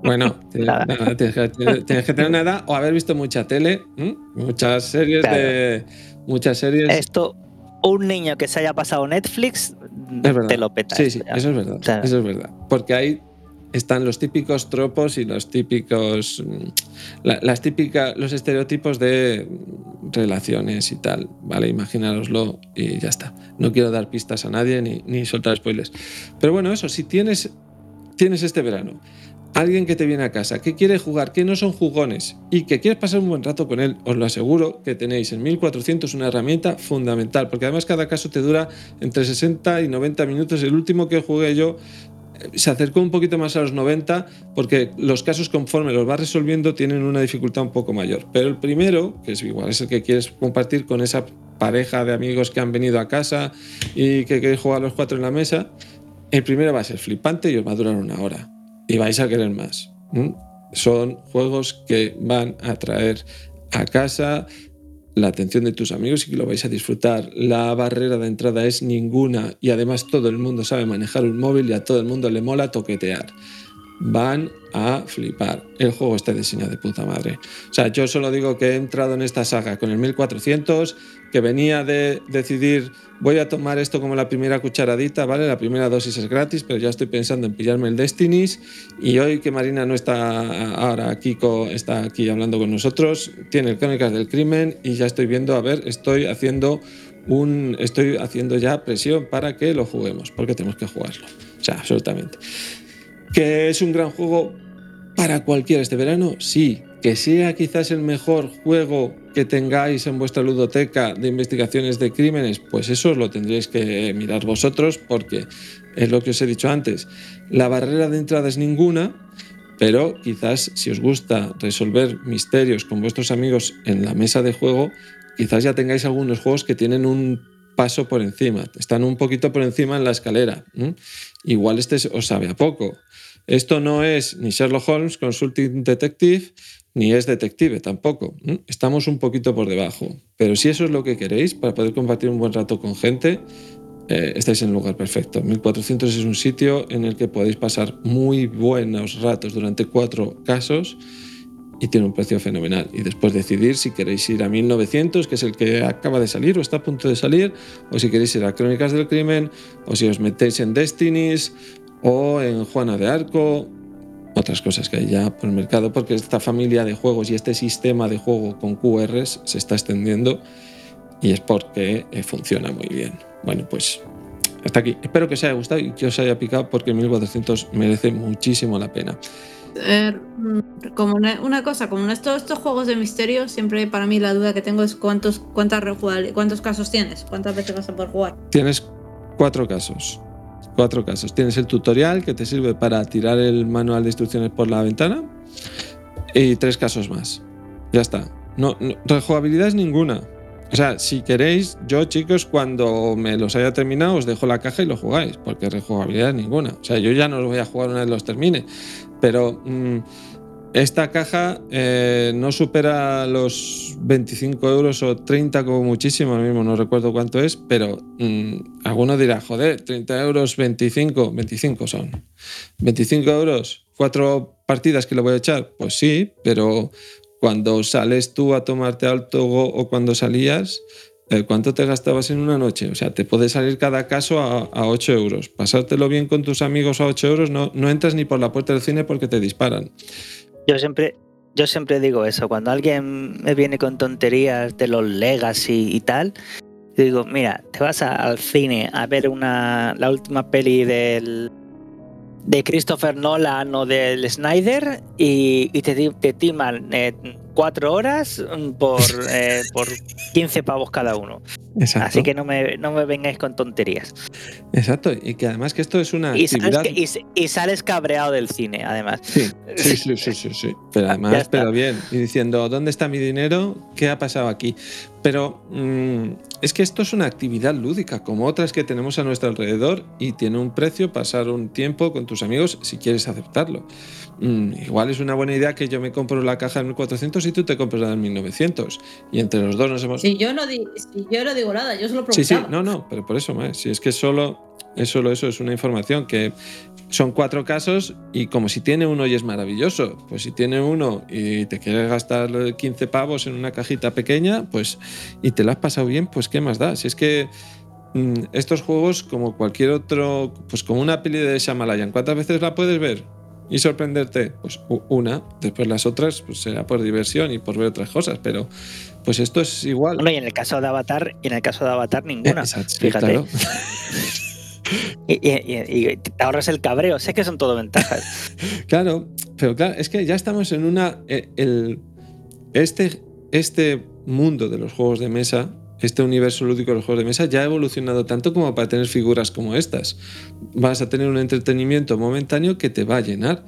Bueno, tienes, que, tener una edad o haber visto mucha tele, muchas series de. Muchas series. Esto, un niño que se haya pasado Netflix, te lo peta. Sí, sí, eso es verdad. Eso es verdad. Porque ahí están los típicos tropos y los típicos. las típicas. los estereotipos de relaciones y tal. Vale, imagínaroslo y ya está. No quiero dar pistas a nadie ni, ni soltar spoilers. Pero bueno, eso, si tienes, tienes este verano alguien que te viene a casa, que quiere jugar, que no son jugones y que quieres pasar un buen rato con él, os lo aseguro que tenéis en 1400 una herramienta fundamental, porque además cada caso te dura entre 60 y 90 minutos. El último que jugué yo eh, se acercó un poquito más a los 90 porque los casos conforme los vas resolviendo tienen una dificultad un poco mayor. Pero el primero, que es igual, es el que quieres compartir con esa pareja de amigos que han venido a casa y que queréis jugar los cuatro en la mesa, el primero va a ser flipante y os va a durar una hora y vais a querer más. Son juegos que van a traer a casa la atención de tus amigos y que lo vais a disfrutar. La barrera de entrada es ninguna y además todo el mundo sabe manejar un móvil y a todo el mundo le mola toquetear van a flipar. El juego está diseñado de puta madre. O sea, yo solo digo que he entrado en esta saga con el 1400, que venía de decidir, voy a tomar esto como la primera cucharadita, ¿vale? La primera dosis es gratis, pero ya estoy pensando en pillarme el Destinies. Y hoy que Marina no está ahora, Kiko está aquí hablando con nosotros, tiene el Crónicas del Crimen y ya estoy viendo, a ver, estoy haciendo un, estoy haciendo ya presión para que lo juguemos, porque tenemos que jugarlo. O sea, absolutamente. ¿Que es un gran juego para cualquiera este verano? Sí. ¿Que sea quizás el mejor juego que tengáis en vuestra ludoteca de investigaciones de crímenes? Pues eso lo tendréis que mirar vosotros porque es lo que os he dicho antes. La barrera de entrada es ninguna, pero quizás si os gusta resolver misterios con vuestros amigos en la mesa de juego, quizás ya tengáis algunos juegos que tienen un paso por encima, están un poquito por encima en la escalera. Igual este os sabe a poco. Esto no es ni Sherlock Holmes Consulting Detective, ni es detective tampoco. Estamos un poquito por debajo. Pero si eso es lo que queréis para poder compartir un buen rato con gente, eh, estáis en el lugar perfecto. 1400 es un sitio en el que podéis pasar muy buenos ratos durante cuatro casos y tiene un precio fenomenal. Y después decidir si queréis ir a 1900, que es el que acaba de salir o está a punto de salir, o si queréis ir a Crónicas del Crimen, o si os metéis en Destinies, o en Juana de Arco, otras cosas que hay ya por el mercado, porque esta familia de juegos y este sistema de juego con QRs se está extendiendo y es porque eh, funciona muy bien. Bueno, pues hasta aquí. Espero que os haya gustado y que os haya picado porque 1400 merece muchísimo la pena. Eh, como una, cosa, como estos, estos juegos de misterio, siempre para mí la duda que tengo es cuántos, cuántas cuántos casos tienes, cuántas veces vas a poder jugar. Tienes cuatro casos cuatro casos. Tienes el tutorial que te sirve para tirar el manual de instrucciones por la ventana y tres casos más. Ya está. No, no, rejugabilidad es ninguna. O sea, si queréis, yo chicos, cuando me los haya terminado, os dejo la caja y lo jugáis, porque rejugabilidad es ninguna. O sea, yo ya no los voy a jugar una vez los termine. Pero mm, esta caja eh, no supera los 25 euros o 30 como muchísimo, mismo no recuerdo cuánto es, pero mm, alguno dirá, joder, 30 euros, 25, 25 son. 25 euros, cuatro partidas que le voy a echar, pues sí, pero cuando sales tú a tomarte alto o cuando salías, ¿cuánto te gastabas en una noche? O sea, te puede salir cada caso a, 8 euros. Pasártelo bien con tus amigos a 8 euros, no, no entras ni por la puerta del cine porque te disparan. Yo siempre, yo siempre digo eso, cuando alguien me viene con tonterías de los legacy y tal, digo, mira, te vas al cine a ver una, la última peli del, de Christopher Nolan o del Snyder y, te, timan eh, cuatro horas por, eh, por 15 pavos cada uno. Así que no me, no me vengáis con tonterías. Exacto, y que además que esto es una y y, sales cabreado del cine, además. Sí, sí, sí, sí, sí, Pero además, pero bien. Y diciendo, ¿dónde está mi dinero? ¿Qué ha pasado aquí? Pero mm, es que esto es una actividad lúdica, como otras que tenemos a nuestro alrededor, y tiene un precio pasar un tiempo con tus amigos si quieres aceptarlo. Mm, igual es una buena idea que yo me compro la caja de 1400 y tú te compras la de 1900. Y entre los dos nos hemos. Si yo no, yo no digo nada, yo solo preguntaba. Sí, sí, no, no, pero por eso, si es que solo es solo eso, es una información que son cuatro casos y como si tiene uno y es maravilloso, pues si tiene uno y te quieres gastar 15 pavos en una cajita pequeña, pues y te la has pasado bien, pues qué más da. Si es que mm, estos juegos, como cualquier otro, pues como una peli de Shamalayan, ¿cuántas veces la puedes ver? Y sorprenderte, pues una, después las otras pues será por diversión y por ver otras cosas, pero pues esto es igual. Bueno, y en el caso de Avatar, y en el caso de Avatar ninguna. fíjate. y, te ahorras el cabreo, sé que son todo ventajas. claro, pero claro, es que ya estamos en una. Eh, el, este, este mundo de los juegos de mesa este universo lúdico de los juegos de mesa ya ha evolucionado tanto como para tener figuras como estas. Vas a tener un entretenimiento momentáneo que te va a llenar.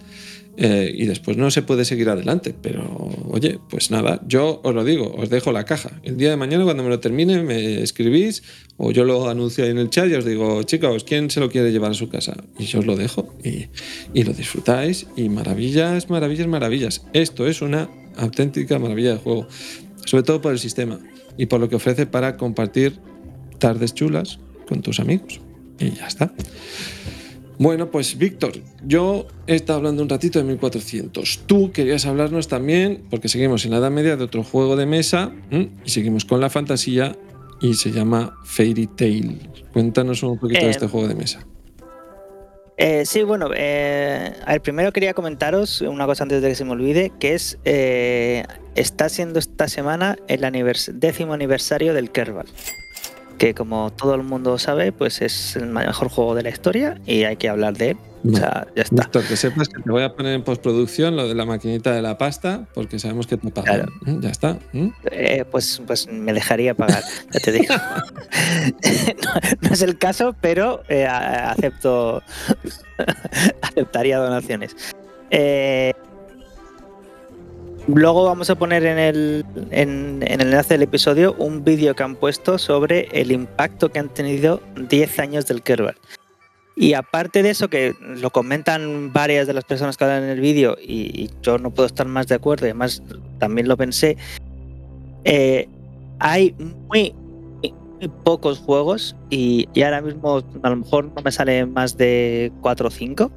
Eh, y después no se puede seguir adelante. Pero oye, pues nada, yo os lo digo, os dejo la caja. El día de mañana cuando me lo termine me escribís o yo lo anuncio ahí en el chat y os digo, chicos, ¿quién se lo quiere llevar a su casa? Y yo os lo dejo y, y lo disfrutáis y maravillas, maravillas, maravillas. Esto es una auténtica maravilla de juego, sobre todo por el sistema y por lo que ofrece para compartir tardes chulas con tus amigos. Y ya está. Bueno, pues Víctor, yo he estado hablando un ratito de 1400. Tú querías hablarnos también, porque seguimos en la Edad Media, de otro juego de mesa y seguimos con la fantasía y se llama Fairy Tail. Cuéntanos un poquito de este eh, juego de mesa. Eh, sí, bueno, eh, primero quería comentaros una cosa antes de que se me olvide, que es, eh, está siendo esta semana el décimo aniversario del Kerbal, que como todo el mundo sabe, pues es el mejor juego de la historia y hay que hablar de él o sea, ya está. que sepas que te voy a poner en postproducción lo de la maquinita de la pasta, porque sabemos que te pagan. Mm, ya está. Mm. Eh, pues, pues me dejaría pagar, ya te digo. no, es el caso, pero eh, acepto. aceptaría donaciones. Eh, luego vamos a poner en el, en, en el enlace del episodio un vídeo que han puesto sobre el impacto que han tenido 10 años del Kerbal. Y aparte de eso, que lo comentan varias de las personas que hablan en el vídeo, y, yo no puedo estar más de acuerdo, y además también lo pensé, eh, hay muy, pocos juegos, y, ahora mismo a lo mejor no me sale más de 4 o 5,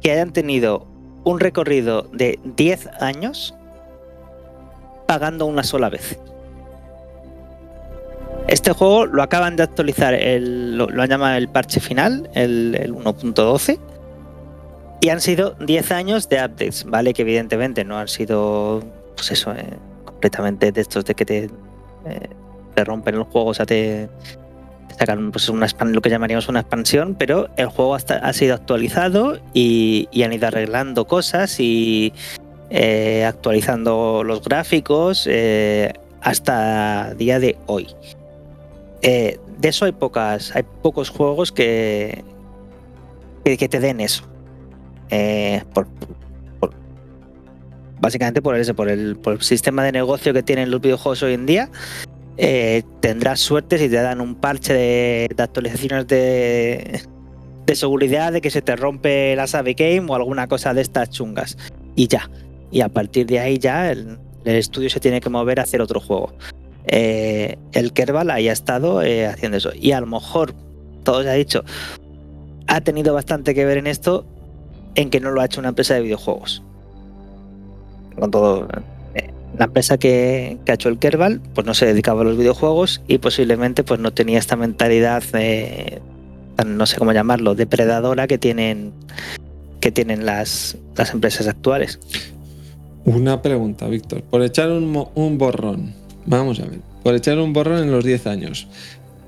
que hayan tenido un recorrido de 10 años pagando una sola vez. Este juego lo acaban de actualizar, el, lo, han llamado el parche final, el, 1.12. Y han sido 10 años de updates, ¿vale? Que evidentemente no han sido, pues eso, eh, completamente de estos de que te, eh, te rompen el juego, o sea, te, sacan pues, una, lo que llamaríamos una expansión, pero el juego ha sido actualizado y, han ido arreglando cosas y eh, actualizando los gráficos hasta día de hoy. Eh, de eso hay pocas, hay pocos juegos que, que, te den eso. Eh, básicamente por ese, por el, por el sistema de negocio que tienen los videojuegos hoy en día. Eh, tendrás suerte si te dan un parche de, actualizaciones de, de, seguridad, de que se te rompe la Save Game o alguna cosa de estas chungas. Y ya. Y a partir de ahí ya el, estudio se tiene que mover a hacer otro juego. Eh, el Kerbal ahí ha estado eh, haciendo eso. Y a lo mejor, todo se ha dicho, ha tenido bastante que ver en esto, en que no lo ha hecho una empresa de videojuegos. Con todo, la empresa que, ha hecho el Kerbal pues no se dedicaba a los videojuegos y posiblemente pues no tenía esta mentalidad no sé cómo llamarlo, depredadora que tienen que tienen las, empresas actuales. Una pregunta, Víctor. Por echar un, borrón, vamos a ver, por echar un borrón en los 10 años.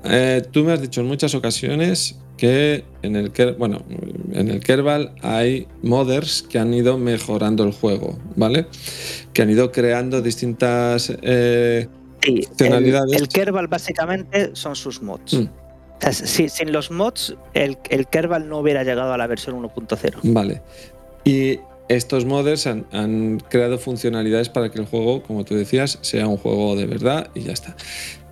Eh, tú me has dicho en muchas ocasiones que en el, bueno, en el Kerbal hay modders que han ido mejorando el juego, ¿vale? Que han ido creando distintas eh, funcionalidades. El, Kerbal básicamente son sus mods. Mm. sin los mods, el, el, Kerbal no hubiera llegado a la versión 1.0. Vale. Y estos modders han, han, creado funcionalidades para que el juego, como tú decías, sea un juego de verdad y ya está.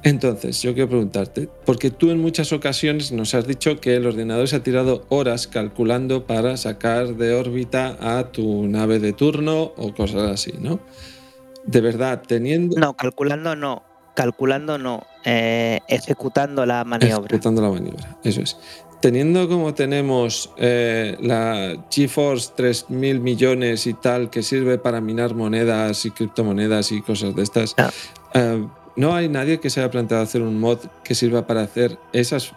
Entonces, yo quiero preguntarte, porque tú en muchas ocasiones nos has dicho que el ordenador se ha tirado horas calculando para sacar de órbita a tu nave de turno o cosas así, ¿no? De verdad, teniendo... No, calculando no, calculando no, eh, ejecutando la maniobra. Ejecutando la maniobra, eso es. Teniendo como tenemos eh, la GeForce 3.000 millones y tal, que sirve para minar monedas y criptomonedas y cosas de estas, eh, no hay nadie que se haya planteado hacer un mod que sirva para hacer esas,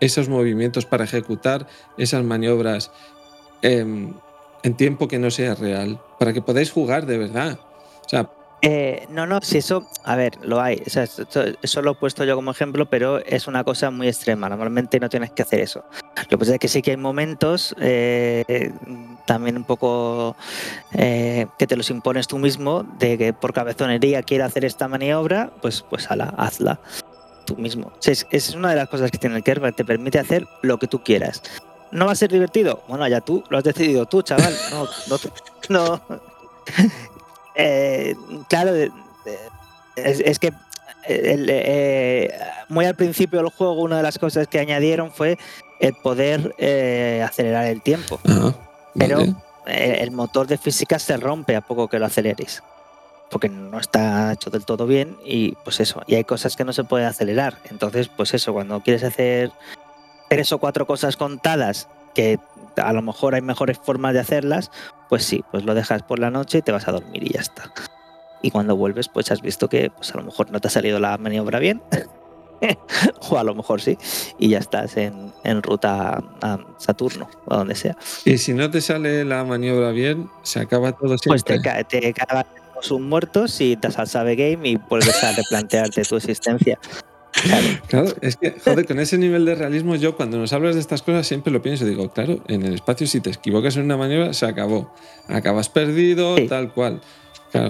esos movimientos, para ejecutar esas maniobras en, en tiempo que no sea real, para que podáis jugar de verdad. O sea, eh, no, no, si eso, a ver, lo hay. eso lo he puesto yo como ejemplo, pero es una cosa muy extrema. Normalmente no tienes que hacer eso. Lo que pasa es que sí que hay momentos eh, también un poco eh, que te los impones tú mismo, de que por cabezonería quiero hacer esta maniobra, pues, pues ala, hazla tú mismo. es, una de las cosas que tiene el Kerber, te permite hacer lo que tú quieras. ¿No va a ser divertido? Bueno, ya tú, lo has decidido tú, chaval. No, no, no. Eh, claro, es, que eh, muy al principio del juego una de las cosas que añadieron fue el poder eh, acelerar el tiempo. Pero el motor de física se rompe a poco que lo aceleres. Porque no está hecho del todo bien y pues eso. Y hay cosas que no se puede acelerar. Entonces, pues eso, cuando quieres hacer tres o cuatro cosas contadas que a lo mejor hay mejores formas de hacerlas, pues sí, pues lo dejas por la noche y te vas a dormir y ya está. Y cuando vuelves, pues has visto que pues a lo mejor no te ha salido la maniobra bien, o a lo mejor sí, y ya estás en, ruta a Saturno o donde sea. Y si no te sale la maniobra bien, se acaba todo siempre. Pues te, cae, te cagan los muertos y te al Sabe Game y vuelves a replantearte tu existencia. Claro. es que, joder, con ese nivel de realismo, yo cuando nos hablas de estas cosas siempre lo pienso. Digo, claro, en el espacio, si te equivocas en una maniobra, se acabó. Acabas perdido, tal cual.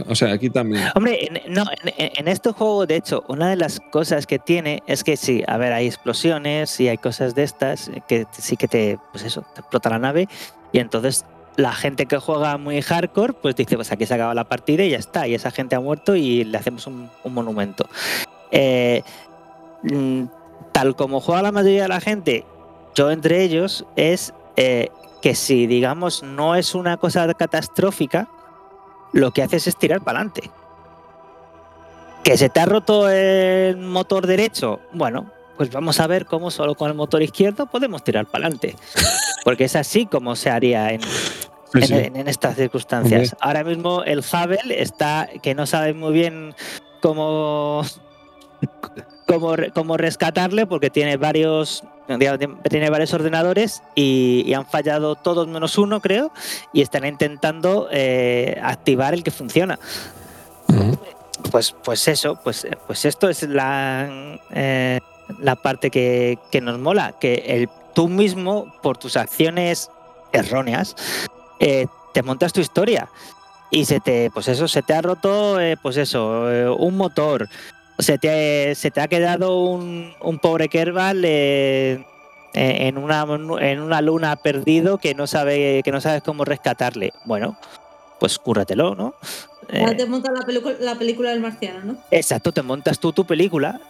o sea, aquí también. Hombre, en, no, en, este juego, de hecho, una de las cosas que tiene es que sí, a ver, hay explosiones y hay cosas de estas que sí que te, pues eso, te explota la nave y entonces la gente que juega muy hardcore, pues dice, pues aquí se acaba la partida y ya está, y esa gente ha muerto y le hacemos un, un monumento. Eh, Mm, tal como juega la mayoría de la gente, yo entre ellos, es eh, que si, digamos, no es una cosa catastrófica, lo que haces es tirar para adelante. Que se te ha roto el motor derecho, bueno, pues vamos a ver cómo solo con el motor izquierdo podemos tirar para adelante. Porque es así como se haría en, en, estas circunstancias. Ahora mismo el Hubble está que no sabe muy bien cómo cómo, rescatarle porque tiene varios tiene varios ordenadores y, han fallado todos menos uno, creo, y están intentando eh, activar el que funciona. Pues, pues eso, pues, pues esto es la, eh, la parte que, nos mola, que el, tú mismo, por tus acciones erróneas, eh, te montas tu historia. Y se te, pues eso, se te ha roto, pues eso, un motor, se te, se te ha quedado un, pobre Kerbal eh, en, una, en una luna perdido que no, sabe, que no sabes cómo rescatarle. Bueno, pues cúrratelo, ¿no? Ahora te montas la, película, la película del marciano, ¿no? Exacto, te montas tú tu película.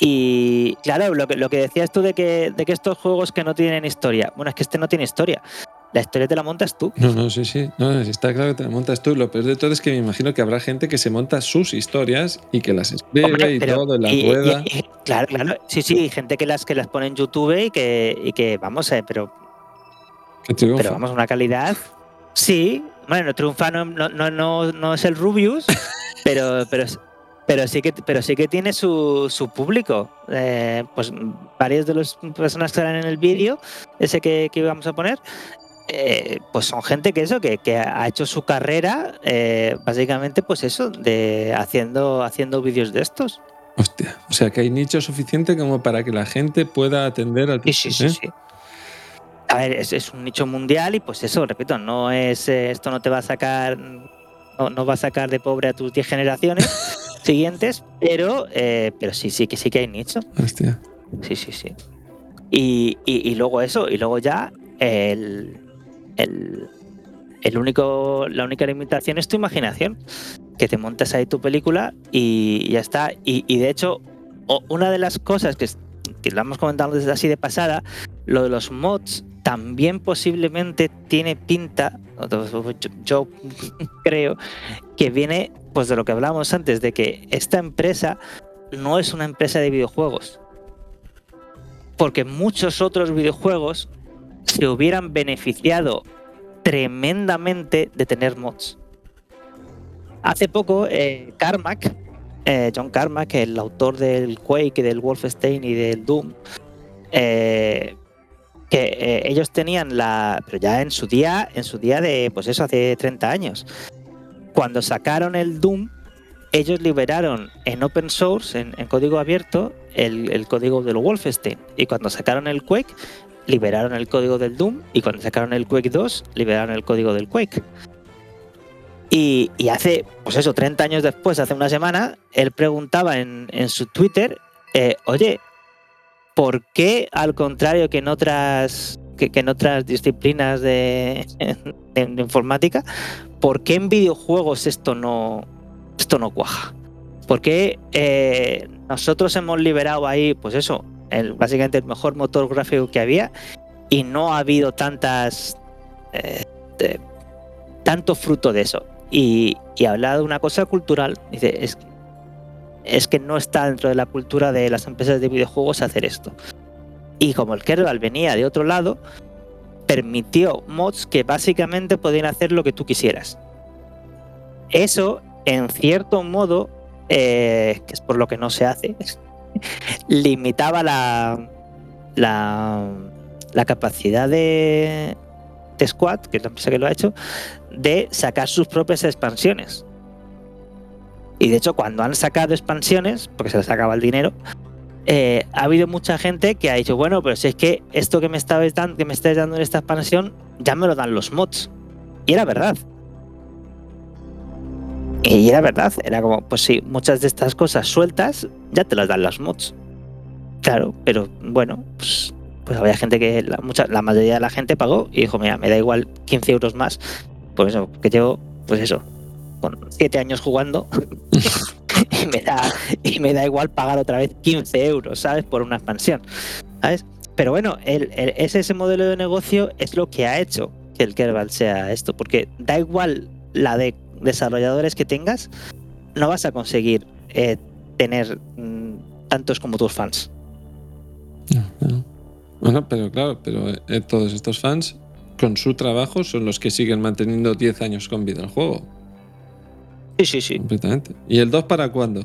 Y claro, lo que, lo que decías tú de que, de que estos juegos que no tienen historia, bueno, es que este no tiene historia. La historia te la montas tú. No, no, sí, sí. No, está claro que te la montas tú. Lo peor de todo es que me imagino que habrá gente que se monta sus historias y que las escribe y todo en la rueda. claro, claro. Sí, sí, gente que las que las pone en YouTube y que, y que vamos, eh, pero. Pero vamos, una calidad. Sí, bueno, triunfa no, no, no, no es el Rubius, pero, pero, pero sí que, pero sí que tiene su, su público. Eh, pues varias de las personas que están en el vídeo, ese que, que íbamos a poner, eh, pues son gente que eso, que, ha hecho su carrera, eh, básicamente, pues eso, de haciendo, haciendo vídeos de estos. Hostia, o sea que hay nicho suficiente como para que la gente pueda atender al Sí, sí, sí, sí. A ver, es, un nicho mundial y pues eso, repito, no es esto no te va a sacar, no, va a sacar de pobre a tus 10 generaciones siguientes, pero, eh, pero sí, sí que sí que hay nicho. Hostia. Sí, sí, sí. Y, y luego eso, y luego ya el, el, único, la única limitación es tu imaginación, que te montas ahí tu película y ya está. Y, de hecho, una de las cosas que, que lo hemos comentado desde así de pasada, lo de los mods también posiblemente tiene pinta, yo, creo, que viene pues de lo que hablábamos antes, de que esta empresa no es una empresa de videojuegos. Porque muchos otros videojuegos se hubieran beneficiado tremendamente de tener mods. Hace poco, eh, Carmack, eh, John Carmack, el autor del Quake, del Wolfenstein y del Doom, eh, que ellos tenían la. Pero ya en su día, en su día de, pues eso, hace 30 años. Cuando sacaron el Doom, ellos liberaron en open source, en, código abierto, el, el, código del Wolfenstein. Y cuando sacaron el Quake, liberaron el código del Doom y cuando sacaron el Quake 2, liberaron el código del Quake. Y, hace, pues eso, 30 años después, hace una semana, él preguntaba en, su Twitter, eh, oye, ¿por qué al contrario que en otras, que, en otras disciplinas de, informática, ¿por qué en videojuegos esto no, esto no cuaja? ¿Por qué eh, nosotros hemos liberado ahí, pues eso, básicamente el mejor motor gráfico que había y no ha habido tantas eh, tanto fruto de eso. Y, y de una cosa cultural, dice, es, es que no está dentro de la cultura de las empresas de videojuegos hacer esto. Y como el kernel venía de otro lado, permitió mods que básicamente podían hacer lo que tú quisieras. Eso, en cierto modo, eh, que es por lo que no se hace, limitaba la, la, capacidad de, Squad, que es la empresa que lo ha hecho, de sacar sus propias expansiones. Y de hecho, cuando han sacado expansiones, porque se les acaba el dinero, eh, ha habido mucha gente que ha dicho, bueno, pero si es que esto que me estabais dando, que me estáis dando en esta expansión, ya me lo dan los mods. Y era verdad. Y era verdad, era como, pues sí, muchas de estas cosas sueltas ya te las dan las mods. Claro, pero bueno, pues, pues había gente que, la, mucha, la mayoría de la gente pagó y dijo, mira, me da igual 15 euros más. Pues eso, que llevo, pues eso, con 7 años jugando y, me da, y me da igual pagar otra vez 15 euros, ¿sabes? Por una expansión, ¿sabes? Pero bueno, el, ese, ese modelo de negocio es lo que ha hecho que el Kerbal sea esto, porque da igual la de desarrolladores que tengas, no vas a conseguir eh, tener mm, tantos como tus fans. Bueno, pero claro, pero eh, todos estos fans con su trabajo son los que siguen manteniendo 10 años con vida el juego. Sí, sí, sí. Completamente. ¿Y el 2 para cuándo?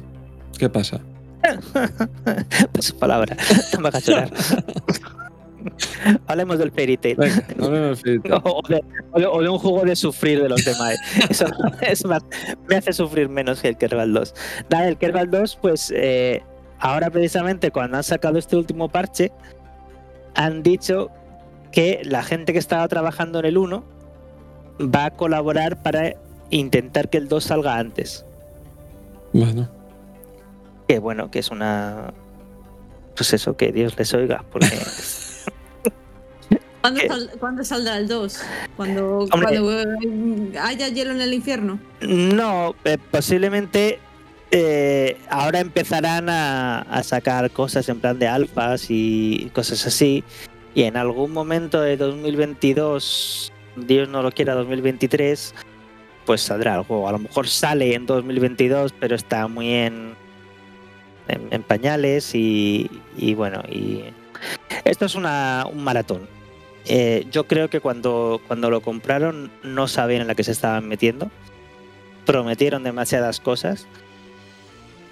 ¿Qué pasa? Pues palabra, no me hagas llorar. Hablemos del Fairy. O, de, un juego de sufrir de los demás. Eso, me hace sufrir menos que el Kerbal 2. Nada, el Kerbal 2, pues eh, ahora precisamente cuando han sacado este último parche, han dicho que la gente que estaba trabajando en el 1 va a colaborar para intentar que el 2 salga antes. Bueno. Que bueno, que es una. Pues eso, que Dios les oiga, porque. ¿Cuándo, saldrá el 2? ¿Cuando, haya hielo en el infierno? No, eh, posiblemente eh, ahora empezarán a, sacar cosas en plan de alfas y cosas así. Y en algún momento de 2022, Dios no lo quiera, 2023, pues saldrá el juego. A lo mejor sale en 2022, pero está muy en, en, pañales y, y, bueno, y esto es una, un maratón eh, yo creo que cuando, cuando lo compraron no sabían en la que se estaban metiendo. Prometieron demasiadas cosas.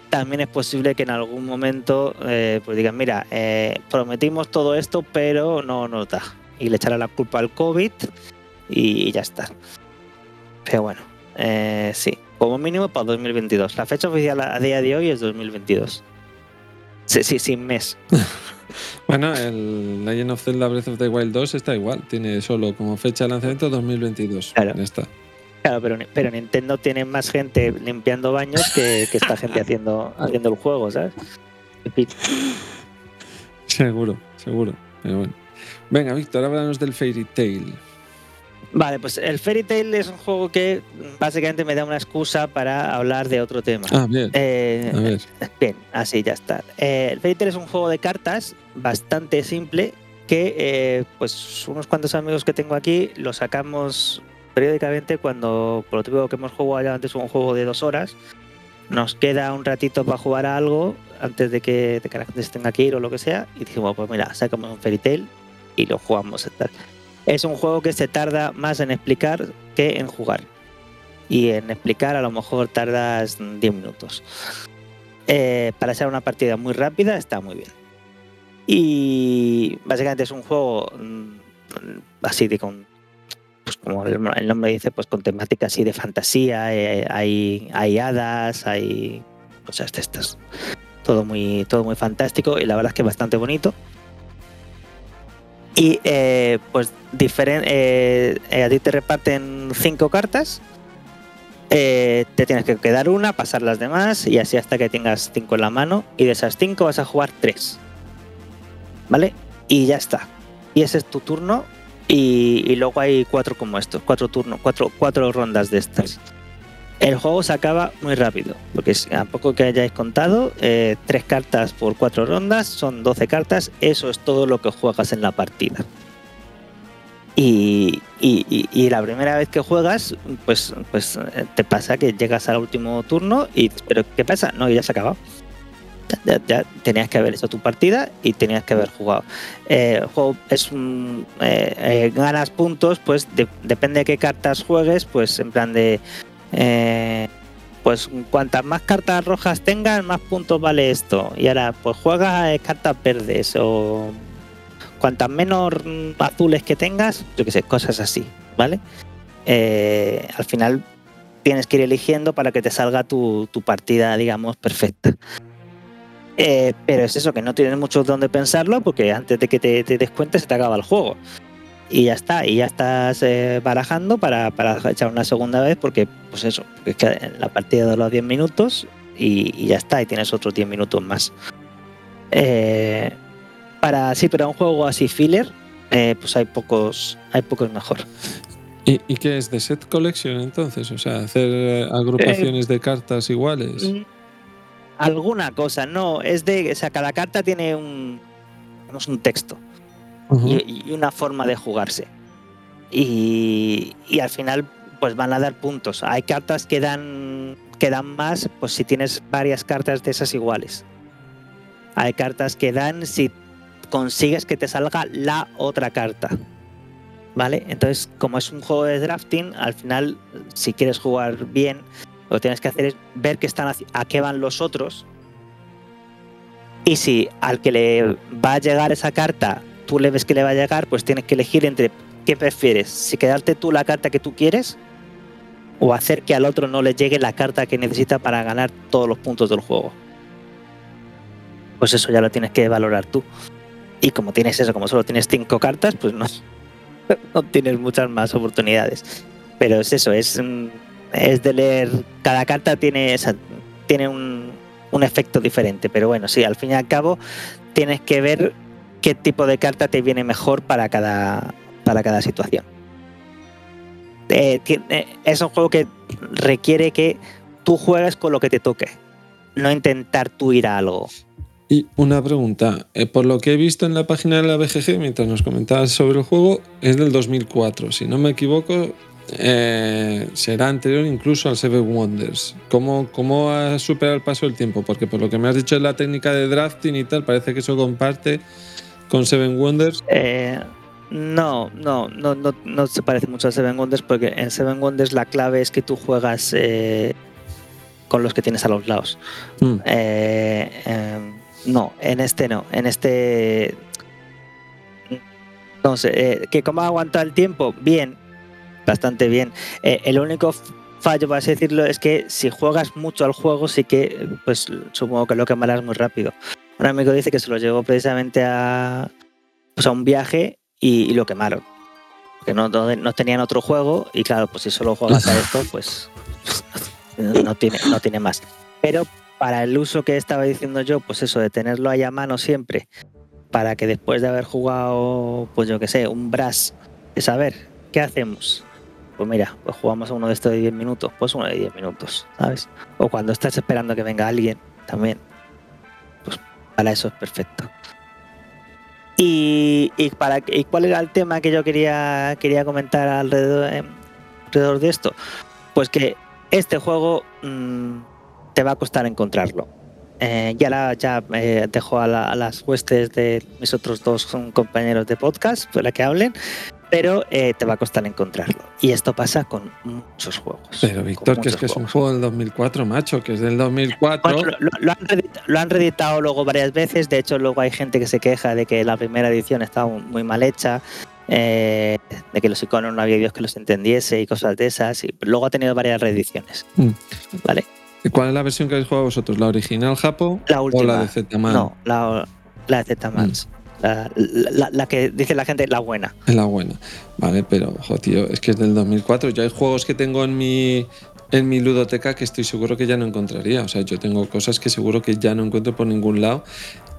También es posible que en algún momento eh, pues digan, mira, eh, prometimos todo esto, pero no nos da. Y le echará la culpa al COVID y, ya está. Pero bueno, sí, como mínimo para 2022. La fecha oficial a día de hoy es 2022. Sí, sí, sin mes. Bueno, el Legend of Zelda Breath of the Wild 2 está igual, tiene solo como fecha de lanzamiento 2022. Claro. Claro, pero, pero, Nintendo tiene más gente limpiando baños que, esta gente haciendo, haciendo el juego, ¿sabes? Seguro, seguro. Pero bueno. Venga, Víctor, háblanos del Fairy Tail. Vale, pues el Fairy Tail es un juego que básicamente me da una excusa para hablar de otro tema. Ah, bien. Eh, bien, así ya está. Eh, el Fairy Tail es un juego de cartas bastante simple que, eh, pues, unos cuantos amigos que tengo aquí lo sacamos periódicamente cuando, por lo típico que hemos jugado antes, un juego de dos horas. Nos queda un ratito para jugar a algo antes de que, de que la gente se tenga que ir o lo que sea. Y dijimos, pues mira, sacamos un Fairy Tail y lo jugamos. Tal es un juego que se tarda más en explicar que en jugar. Y en explicar a lo mejor tardas 10 minutos. Eh, para ser una partida muy rápida está muy bien. Y básicamente es un juego mm, así de con, pues como el nombre dice, pues con temática así de fantasía. Eh, hay, hay hadas, hay cosas de estas. Todo muy, todo muy fantástico y la verdad es que es bastante bonito. Y eh, pues eh, eh, a ti te reparten cinco cartas. te tienes que quedar una, pasar las demás y así hasta que tengas cinco en la mano. Y de esas cinco vas a jugar tres. ¿Vale? Y ya está. Y ese es tu turno. Y, luego hay cuatro como estos, cuatro turnos, cuatro, cuatro rondas de estas. El juego se acaba muy rápido, porque a poco que hayáis contado, eh, tres cartas por cuatro rondas, son 12 cartas, eso es todo lo que juegas en la partida. Y, la primera vez que juegas, pues, pues eh, te pasa que llegas al último turno y ¿pero qué pasa? No, ya se ha acabado. Ya, tenías que haber hecho tu partida y tenías que haber jugado. Eh, el juego es un, ganas puntos, pues depende de qué cartas juegues, pues en plan de eh, pues cuantas más cartas rojas tengas, más puntos vale esto. Y ahora, pues juegas cartas verdes o cuantas menos azules que tengas, yo que sé, cosas así, ¿vale? Eh, al final tienes que ir eligiendo para que te salga tu, partida, digamos, perfecta. Eh, pero es eso, que no tienes mucho donde pensarlo porque antes de que te, te des cuenta se te acaba el juego y ya está, y ya estás eh, barajando para, echar una segunda vez porque, pues eso, es que la partida de los 10 minutos y, ya está, y tienes otros 10 minutos más. Eh, para sí, pero un juego así filler, eh, pues hay pocos, hay pocos mejor. ¿Y, ¿Y, qué es de set collection entonces? O sea, hacer agrupaciones de cartas iguales. Mm, alguna cosa, no, es de, o sea, cada carta tiene un, un texto y, una forma de jugarse. Y, al final pues van a dar puntos. Hay cartas que dan, que dan más pues si tienes varias cartas de esas iguales. Hay cartas que dan si consigues que te salga la otra carta. ¿Vale? Entonces, como es un juego de drafting, al final, si quieres jugar bien, lo que tienes que hacer es ver qué están a qué van los otros. Y si al que le va a llegar esa carta tú le ves que le va a llegar, pues tienes que elegir entre qué prefieres, si quedarte tú la carta que tú quieres o hacer que al otro no le llegue la carta que necesita para ganar todos los puntos del juego. Pues eso ya lo tienes que valorar tú. Y como tienes eso, como solo tienes cinco cartas, pues no, tienes muchas más oportunidades. Pero es eso, es, es de leer. Cada carta tiene, tiene un, un efecto diferente. Pero bueno, sí, al fin y al cabo tienes que ver qué tipo de carta te viene mejor para cada, para cada situación. Eh, eh, es un juego que requiere que tú juegues con lo que te toque, no intentar tú ir a algo. Y una pregunta, eh, por lo que he visto en la página de la BGG, mientras nos comentabas sobre el juego, es del 2004. Si no me equivoco, será anterior incluso al Seven Wonders. ¿Cómo, ¿Cómo ha superado el paso del tiempo? Porque por lo que me has dicho en la técnica de drafting y tal, parece que eso comparte con Seven Wonders. No, no, no, no, no se parece mucho a Seven Wonders porque en Seven Wonders la clave es que tú juegas eh, con los que tienes a los lados. Mm. Eh, em, no, en este no. En este. No sé, eh, ¿que ¿cómo aguanta el tiempo? Bien, bastante bien. el único fallo, por así decirlo, es que si juegas mucho al juego, sí que, pues supongo que lo quemarás muy rápido. Un amigo dice que se lo llevó precisamente a, pues, a un viaje y, lo quemaron. Que no, no, tenían otro juego y claro, pues si solo juegas a esto, pues no tiene, no tiene más. Pero para el uso que estaba diciendo yo, pues eso de tenerlo ahí a mano siempre, para que después de haber jugado, pues yo que sé, un brass, es a ver, ¿qué hacemos? Pues mira, pues jugamos a uno de estos de 10 minutos, pues uno de 10 minutos, ¿sabes? O cuando estás esperando que venga alguien, también. Para eso es perfecto. Y, para, cuál era el tema que yo quería, quería comentar alrededor, eh, alrededor de esto? Pues que este juego mm, te va a costar encontrarlo. Eh, ya la, ya eh, dejo a, a, las huestes de mis otros dos compañeros de podcast para que hablen pero eh, te va a costar encontrarlo. Y esto pasa con muchos juegos. Pero Víctor, que es que es un juego del 2004, macho, que es del 2004. lo, han reeditado, luego varias veces, de hecho luego hay gente que se queja de que la primera edición estaba muy mal hecha. Eh, de que los iconos no había Dios que los entendiese y cosas de esas. Y luego ha tenido varias reediciones. Mm. ¿Vale? ¿Y cuál es la versión que habéis jugado vosotros? ¿La original Japo la última, o la de Z-Man? No, la, la de Z-Mans. La, que dice la gente, la buena. Es la buena. Vale, pero, jo, tío, es que es del 2004. Yo hay juegos que tengo en mi, en mi ludoteca que estoy seguro que ya no encontraría. O sea, yo tengo cosas que seguro que ya no encuentro por ningún lado.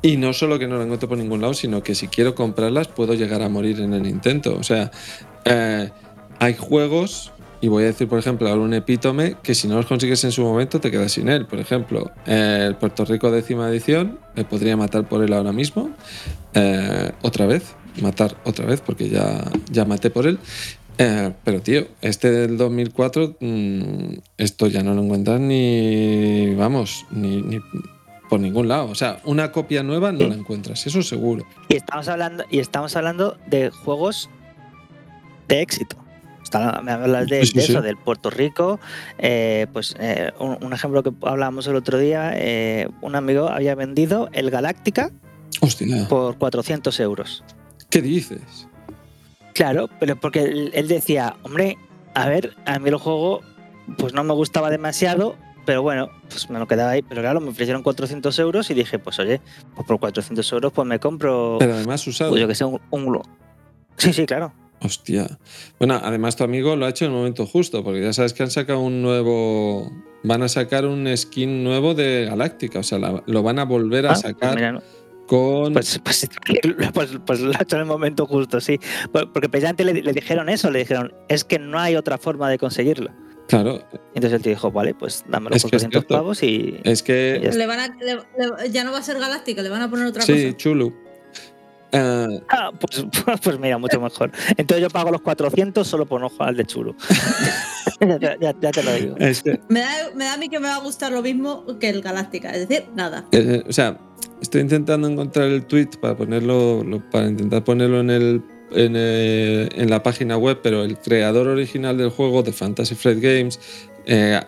Y no solo que no las encuentro por ningún lado, sino que si quiero comprarlas puedo llegar a morir en el intento. O sea, eh, hay juegos y voy a decir, por ejemplo, un epítome que si no los consigues en su momento te quedas sin él. Por ejemplo, el Puerto Rico décima edición, me podría matar por él ahora mismo. Eh, otra vez, matar otra vez, porque ya, ya maté por él. Eh, pero tío, este del 2004, mm, esto ya no lo encuentras ni, vamos, ni, por ningún lado. O sea, una copia nueva no la encuentras, eso seguro. Y estamos hablando, y estamos hablando de juegos de éxito me hablas de, eso, del Puerto Rico. Eh, pues eh, un, ejemplo que hablábamos el otro día, eh, un amigo había vendido el Galáctica por 400 euros. ¿Qué dices? Claro, pero porque él, decía, hombre, a ver, a mí el juego pues no me gustaba demasiado, pero bueno, pues me lo quedaba ahí. Pero claro, me ofrecieron 400 euros y dije, pues oye, pues por 400 euros pues me compro... Pero además usado. Pues yo que sé, un, un... Sí, sí, claro. Hostia. Bueno, además tu amigo lo ha hecho en el momento justo, porque ya sabes que han sacado un nuevo. Van a sacar un skin nuevo de Galáctica, o sea, lo van a volver a ah, sacar. Con... Pues, pues, pues, pues, lo ha hecho en el momento justo, sí. Porque precisamente le, le, dijeron eso, le dijeron, es que no hay otra forma de conseguirlo. Claro. Entonces él te dijo, vale, pues dámelo por 200 pavos y. Es que. Ya, le van a, ya, no va a ser Galáctica, le van a poner otra cosa. Sí, Chulu. Eh, ah, pues, pues, mira, mucho mejor. Entonces yo pago los 400 solo por no jugar al de chulo. ya, te lo digo. Me, da, a mí que me va a gustar lo mismo que el Galáctica, es decir, nada. Eh, o sea, estoy intentando encontrar el tweet para ponerlo, para intentar ponerlo en el eh, en, la página web, pero el creador original del juego de Fantasy Flight Games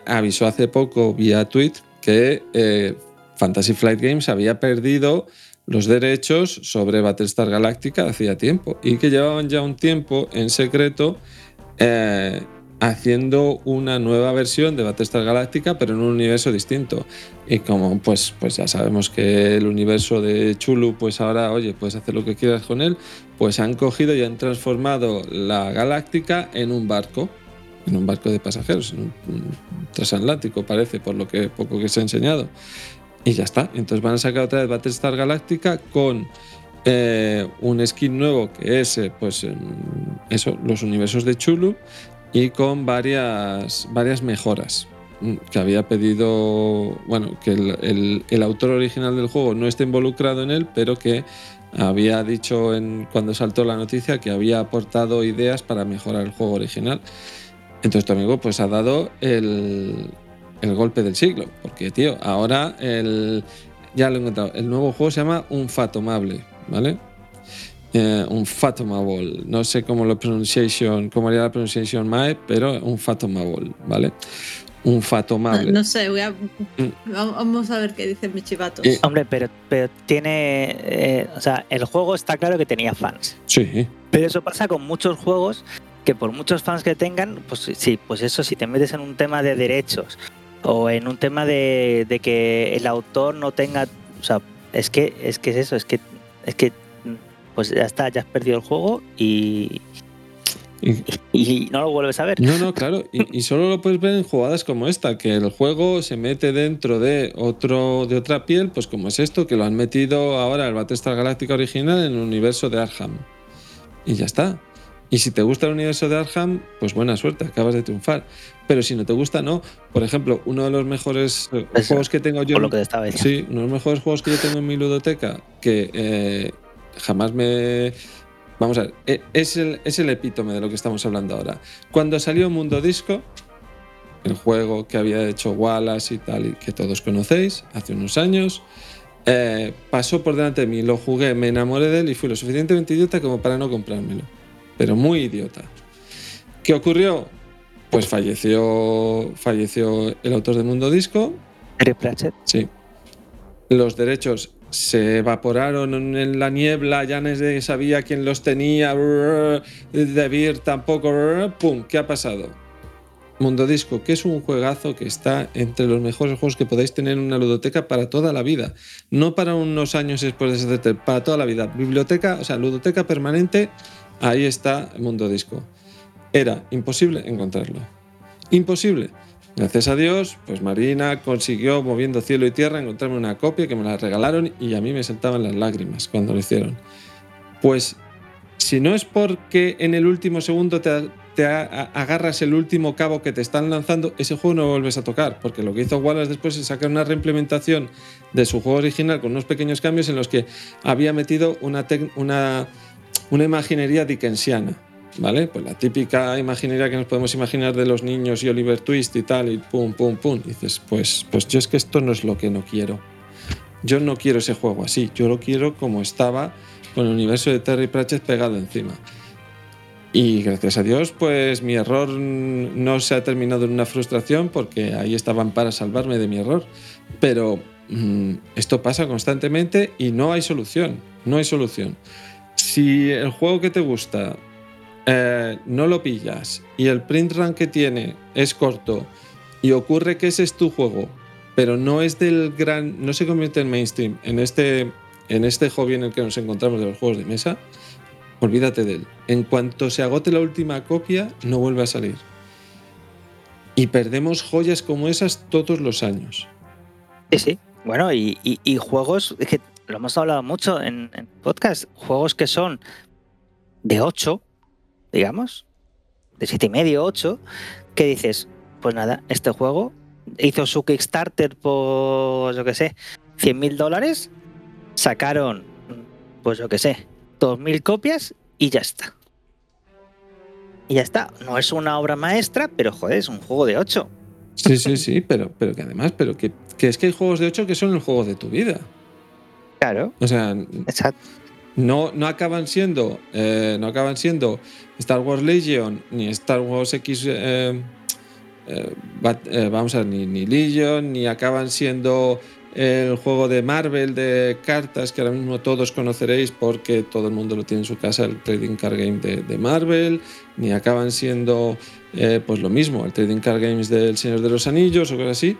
avisó hace poco vía tweet que Fantasy Flight Games había perdido los derechos sobre Battlestar Galactica hacía tiempo y que llevaban ya un tiempo en secreto eh, haciendo una nueva versión de Battlestar Galactica pero en un universo distinto y como pues, pues ya sabemos que el universo de Chulu pues ahora oye puedes hacer lo que quieras con él pues han cogido y han transformado la Galáctica en un barco en un barco de pasajeros, en un transatlántico parece, por lo que poco que se ha enseñado. Y ya está. Entonces van a sacar otra vez Battlestar Galactica con eh, un skin nuevo que es, eh, pues, eso, los universos de Chulu y con varias, varias mejoras mm, que había pedido, bueno, que el, el, autor original del juego no esté involucrado en él, pero que había dicho en, cuando saltó la noticia que había aportado ideas para mejorar el juego original. Entonces tu amigo pues ha dado el, el golpe del siglo, porque tío, ahora el, ya lo he encontrado, el nuevo juego se llama Un Fatomable, ¿vale? Eh, un Fatomable, no sé cómo lo pronunciation, cómo haría la pronunciación Mae, pero un Fatomable, ¿vale? Un Fatomable. No, sé, voy a, mm. vamos a ver qué dicen mis chivatos. Hombre, pero, pero tiene, eh, o sea, el juego está claro que tenía fans. Sí. Pero eso pasa con muchos juegos que por muchos fans que tengan, pues sí, pues eso, si te metes en un tema de derechos o en un tema de, de que el autor no tenga, o sea, es que es que es eso, es que es que pues ya está, ya has perdido el juego y, y, no lo vuelves a ver. No, no, claro. Y, solo lo puedes ver en jugadas como esta, que el juego se mete dentro de otro de otra piel, pues como es esto, que lo han metido ahora el Battlestar Galáctica original en el universo de Arkham. Y ya está. Y si te gusta el universo de Arkham, pues buena suerte, acabas de triunfar. Pero si no te gusta, no. Por ejemplo, uno de los mejores eh, juegos que tengo yo. Lo que estaba sí, uno de los mejores juegos que yo tengo en mi ludoteca, que eh, jamás me. Vamos a ver, e, es el, es el epítome de lo que estamos hablando ahora. Cuando salió Mundo Disco, el juego que había hecho Wallace y tal, y que todos conocéis, hace unos años, eh, pasó por delante de mí, lo jugué, me enamoré de él y fui lo suficientemente idiota como para no comprármelo. Pero muy idiota. ¿Qué ocurrió? Pues falleció, falleció el autor de Mundo Disco. Eric Pratchett. Sí. Los derechos se evaporaron en la niebla, ya no sabía quién los tenía, De Beer tampoco, ¡pum! ¿Qué ha pasado? Mundo Disco, que es un juegazo que está entre los mejores juegos que podéis tener en una ludoteca para toda la vida. No para unos años después de ese para toda la vida. Biblioteca, o sea, ludoteca permanente, ahí está Mundo Disco. Era imposible encontrarlo. Imposible. Gracias a Dios, pues Marina consiguió, moviendo cielo y tierra, encontrarme una copia que me la regalaron y a mí me saltaban las lágrimas cuando lo hicieron. Pues si no es porque en el último segundo te, agarras el último cabo que te están lanzando, ese juego no lo vuelves a tocar, porque lo que hizo Wallace después es sacar una reimplementación de su juego original con unos pequeños cambios en los que había metido una, una, una imaginería dickensiana ¿vale? Pues la típica imaginería que nos podemos imaginar de los niños y Oliver Twist y tal, y pum, pum, pum. Dices, pues, pues yo es que esto no es lo que no quiero. Yo no quiero ese juego así, yo lo quiero como estaba con el universo de Terry Pratchett pegado encima. Y gracias a Dios, pues mi error no se ha terminado en una frustración porque ahí estaban para salvarme de mi error. Pero mm, esto pasa constantemente y no hay solución, no hay solución. Si el juego que te gusta eh, no lo pillas y el print run que tiene es corto y ocurre que ese es tu juego, pero no es del gran, no se convierte en mainstream, en este, en este hobby en el que nos encontramos de los juegos de mesa, olvídate de él. En cuanto se agote la última copia, no vuelve a salir. Y perdemos joyas como esas todos los años. Sí, sí. Bueno, y, juegos, que lo hemos hablado mucho en, en podcast, juegos que son de 8, digamos, de 7,5, 8, que dices, pues nada, este juego hizo su Kickstarter por, yo que sé, 100 mil dólares, sacaron, pues yo que sé, 2.000 copias y ya está. Y ya está. No es una obra maestra, pero joder, es un juego de 8. Sí, sí, sí, pero, pero que además, pero que, que es que hay juegos de 8 que son el juego de tu vida. Claro. O sea, no, no acaban siendo. Eh, no acaban siendo Star Wars Legion ni Star Wars X. Eh, eh, vamos a ver, ni, ni, Legion, ni acaban siendo el juego de Marvel de cartas que ahora mismo todos conoceréis porque todo el mundo lo tiene en su casa, el Trading Card Game de, Marvel, ni acaban siendo pues lo mismo, el Trading Card Games del Señor de los Anillos o cosas así.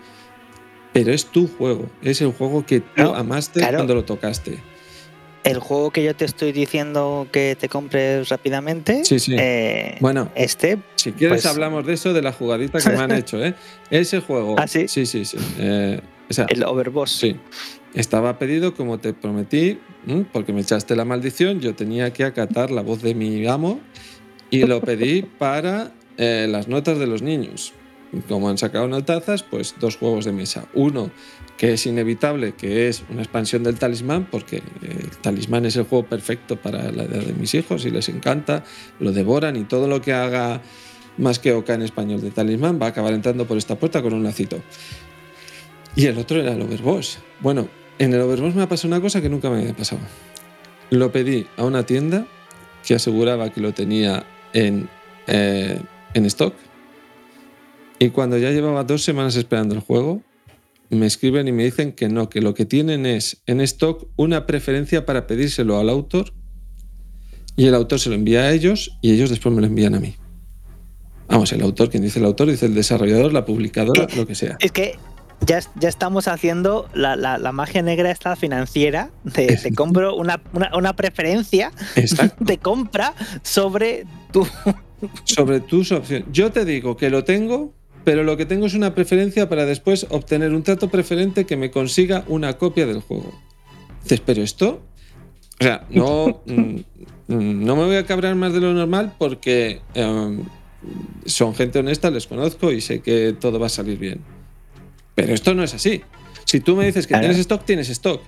Pero es tu juego, es el juego que tú amaste cuando lo tocaste el juego que yo te estoy diciendo que te compres rápidamente. Sí, sí. Eh, bueno, este. Si quieres, pues hablamos de eso, de la jugadita que me han hecho, ¿eh? Ese juego. ¿Ah, sí? Sí, sí, sí. Eh, el overboss. Sí. Estaba pedido como te prometí, porque me echaste la maldición, yo tenía que acatar la voz de mi amo y lo pedí para eh, las notas de los niños. Como han sacado notazas, pues dos juegos de mesa. Uno que es inevitable, que es una expansión del talismán, porque el talismán es el juego perfecto para la edad de mis hijos y les encanta, lo devoran y todo lo que haga más que Oca en español de talismán va a acabar entrando por esta puerta con un lacito. Y el otro era el Overboss. Bueno, en el Overboss me ha pasado una cosa que nunca me había pasado. Lo pedí a una tienda que aseguraba que lo tenía en, eh, en stock. Y cuando ya llevaba dos semanas esperando el juego, me escriben y me dicen que no, que lo que tienen es en stock una preferencia para pedírselo al autor y el autor se lo envía a ellos y ellos después me lo envían a mí. Vamos, el autor, quien dice el autor, dice el desarrollador, la publicadora, lo que sea. Es que ya, ya estamos haciendo la, la, magia negra esta financiera de te compro una, una, preferencia de compra sobre tu... Sobre tus opciones. Yo te digo que lo tengo, pero lo que tengo es una preferencia para después obtener un trato preferente que me consiga una copia del juego. Dices, pero esto... O sea, no, mm, mm, no me voy a cabrar más de lo normal porque... Em, son gente honesta, les conozco y sé que todo va a salir bien. Pero esto no es así. Si tú me dices que tienes stock, tienes stock.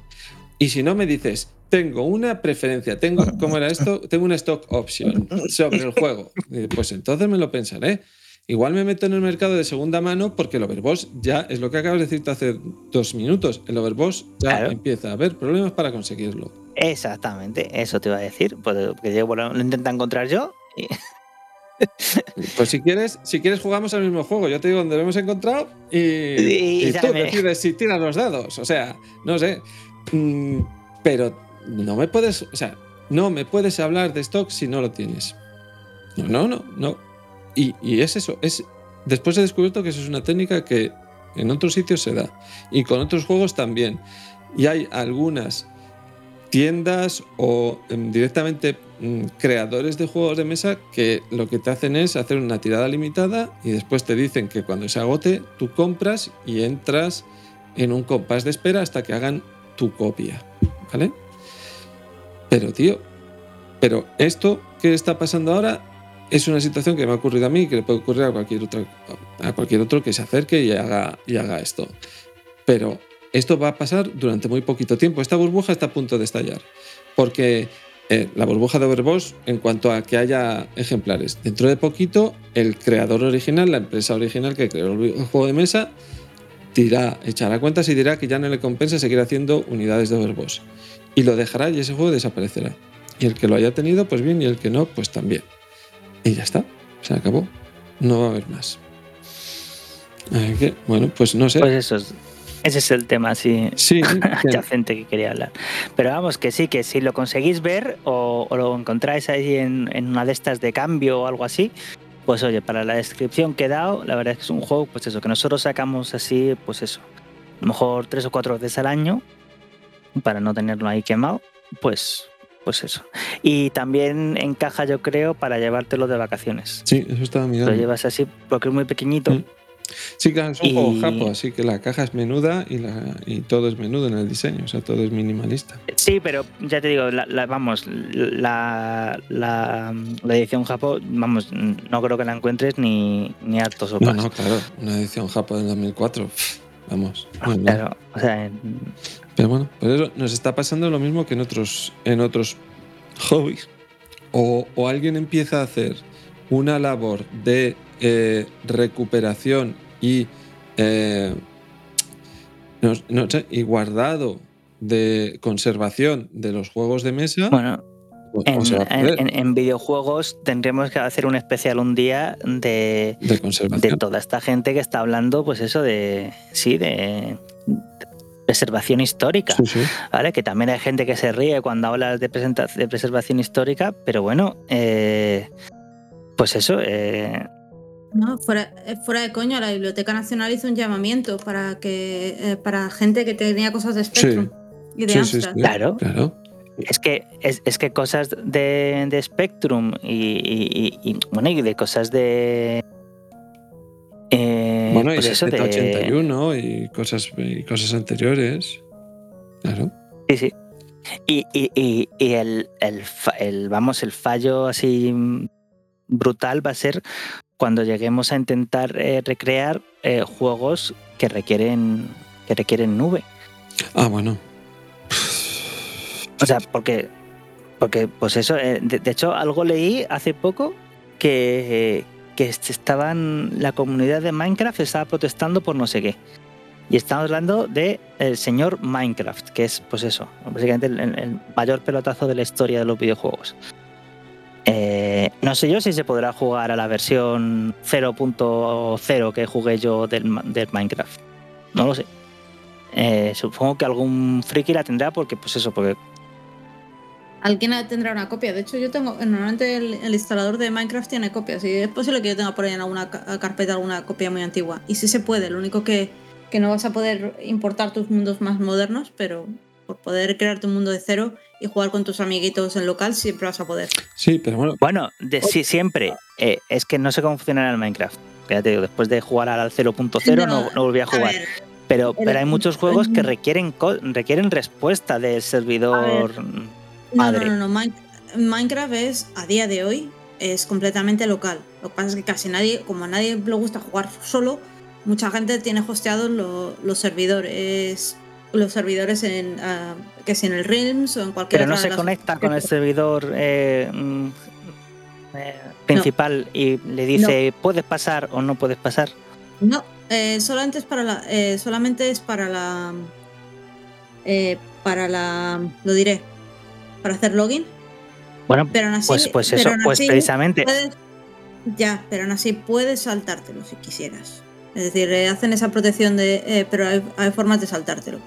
Y si no me dices, tengo una preferencia, tengo, ¿cómo era esto? Tengo una stock option sobre el juego. Pues entonces me lo pensaré. Igual me meto en el mercado de segunda mano porque el overboss ya es lo que acabas de decirte hace dos minutos. El overboss ya empieza a haber problemas para conseguirlo. Exactamente, eso te iba a decir. Porque yo lo intento encontrar yo. Y... Pues si quieres, si quieres jugamos al mismo juego. Yo te digo dónde lo hemos encontrado y, tú decides si tiras los dados. O sea, no sé. Mm, pero no me puedes, o sea, no me puedes hablar de stock si no lo tienes. No, no, no, no. Y, es eso. Es, después he descubierto que eso es una técnica que en otros sitios se da. Y con otros juegos también. Y hay algunas tiendas o em, directamente mm, creadores de juegos de mesa que lo que te hacen es hacer una tirada limitada y después te dicen que cuando se agote tú compras y entras en un compás de espera hasta que hagan tu copia, ¿vale? Pero tío, pero esto que está pasando ahora es una situación que me ha ocurrido a mí y que le puede ocurrir a cualquier otro, a cualquier otro que se acerque y haga, esto. Pero esto va a pasar durante muy poquito tiempo. Esta burbuja está a punto de estallar. Porque eh, la burbuja de Overboss, en cuanto a que haya ejemplares, dentro de poquito, el creador original, la empresa original que creó el juego de mesa, dirá, echará cuentas y dirá que ya no le compensa seguir haciendo unidades de Overboss. Y lo dejará y ese juego desaparecerá. Y el que lo haya tenido, pues bien, y el que no, pues también. Y ya está, se acabó. No va a haber más. bueno, pues no sé. Pues eso es ese es el tema así sí, adyacente que quería hablar. Pero vamos, que sí, que si lo conseguís ver o, lo encontráis ahí en, una de estas de cambio o algo así, pues oye, para la descripción que he dado, la verdad es que es un juego, pues eso, que nosotros sacamos así, pues eso, a lo mejor tres o cuatro veces al año, para no tenerlo ahí quemado, pues, pues eso. Y también encaja, yo creo, para llevártelo de vacaciones. Sí, eso estaba mirando. Lo llevas así porque es muy pequeñito. Mm. Sí, es un juego japo, así que la caja es menuda y, la, y todo es menudo en el diseño, o sea, todo es minimalista. Sí, pero ya te digo, la, vamos, la, la, edición japo, vamos, no creo que la encuentres ni, ni hartos o No, no, claro, una edición japo del 2004, vamos. claro, o sea, Pero bueno, por eso nos está pasando lo mismo que en otros, en otros hobbies. O, o alguien empieza a hacer una labor de eh, recuperación y, eh, y guardado de conservación de los juegos de mesa. Bueno, pues, en, videojuegos tendremos que hacer un especial un día de, de, toda esta gente que está hablando, pues eso de. Sí, de preservación histórica, ¿vale? Que también hay gente que se ríe cuando hablas de, de preservación histórica, pero bueno, eh, pues eso, eh, no, fuera, eh, fuera de coño, la Biblioteca Nacional hizo un llamamiento para que eh, para gente que tenía cosas de Spectrum y de sí, claro. claro. Es que, es, que cosas de, de Spectrum y, bueno, y de cosas de. Eh, Bueno, y Pues de eso de- Z81 y cosas, y cosas anteriores. Claro. Sí, sí. Y, y- y- y el, el el, vamos, el fallo así brutal va a ser cuando lleguemos a intentar eh, recrear eh, juegos que requieren que requieren nube. Ah, bueno. O sea, porque, porque pues eso, eh, de, hecho algo leí hace poco que, que est- estaban, la comunidad de Minecraft estaba protestando por no sé qué. Y estamos hablando de el señor Minecraft, que es pues eso, básicamente el, mayor pelotazo de la historia de los videojuegos. Eh, no sé yo si se podrá jugar a la versión 0.0 que jugué yo del, del Minecraft. No lo sé. Eh, supongo que algún friki la tendrá porque, pues eso, porque Alguien tendrá una copia. De hecho, yo tengo. Normalmente el, el instalador de Minecraft tiene copias. Y es posible que yo tenga por ahí en alguna ca- carpeta alguna copia muy antigua. Y sí se puede. Lo único que, que no vas a poder importar tus mundos más modernos, pero por poder crear tu mundo de cero y jugar con tus amiguitos en local, siempre vas a poder. Sí, pero bueno. Bueno, de, sí, siempre. Eh, es que no sé cómo funciona en el Minecraft. Ya te digo, después de jugar al 0.0 no, no volví a A jugar. ver, pero, pero hay muchos juegos que requieren, co- requieren respuesta del servidor. No, Madre. no, no, no. Min- Minecraft es, a día de hoy, es completamente local. Lo que pasa es que casi nadie, como a nadie le gusta jugar solo, mucha gente tiene hosteados lo- los servidores. Los servidores en ah, que si en el Realms o en cualquier Pero no se conecta con el servidor eh, mm, eh, principal y le dice, ¿puedes pasar o no puedes pasar? No, eh, solamente es para la. eh, solamente es para la. eh, para la. Lo diré. Para hacer login. Bueno, Pero aún así. pues, pues pero eso, aún pues así precisamente. puedes- ya, pero aún así puedes saltártelo si quisieras. Es decir, eh, hacen esa protección de. eh, pero hay, hay formas de saltártelo.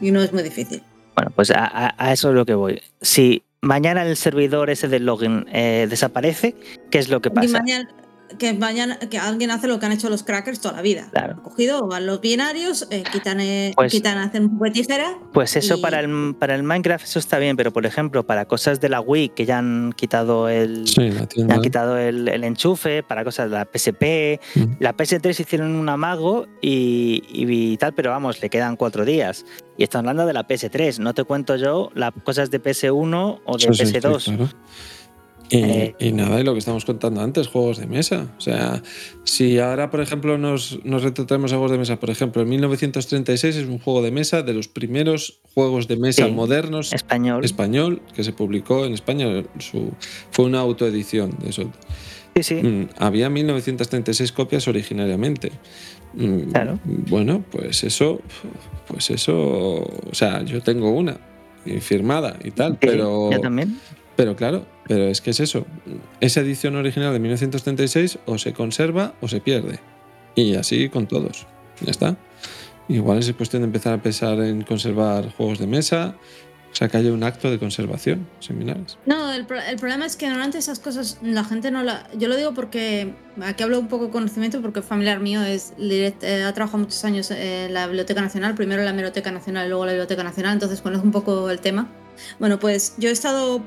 Y no es muy difícil. Bueno, pues a, eso es lo que voy. Si mañana el servidor ese del login eh, desaparece, ¿qué es lo que Y pasa? mañana, que mañana que alguien hace lo que han hecho los crackers toda la vida. Claro. Han cogido, van los binarios, eh, quitan, eh, Pues- quitan, hacen un poco de tijera. Pues eso Y- para el, para el Minecraft eso está bien, pero por ejemplo, para cosas de la Wii que ya han quitado el, Sí, ya han quitado el, el enchufe, para cosas de la PSP, Mm. la PS3 hicieron un amago y, y tal, pero vamos, le quedan cuatro días. Y estamos hablando de la PS3, no te cuento yo las cosas de PS1 o de Sí, sí, sí, PS2. claro. Y, y nada, y lo que estamos contando antes, juegos de mesa. O sea, si ahora, por ejemplo, nos, nos retrotraemos a juegos de mesa, por ejemplo, en 1936 es un juego de mesa de los primeros juegos de mesa Sí. modernos Español. español que se publicó en España. Su, fue una autoedición de eso. Sí, sí. Mm, había 1936 copias originariamente. Mm, Claro. Bueno, pues eso, pues eso, o sea, yo tengo una firmada y tal, Sí, pero, Yo también. Pero claro, pero es que es eso. Esa edición original de 1936 o se conserva o se pierde. Y así con todos. Ya está. Igual es cuestión de empezar a pensar en conservar juegos de mesa, o sea, que haya un acto de conservación similares. No, el, pro- el problema es que normalmente esas cosas la gente no la... Yo lo digo porque aquí hablo un poco de conocimiento porque familiar mío es, eh, ha trabajado muchos años en la Biblioteca Nacional, primero en la Biblioteca Nacional y luego en la Biblioteca Nacional, entonces conozco un poco el tema. Bueno, pues yo he estado,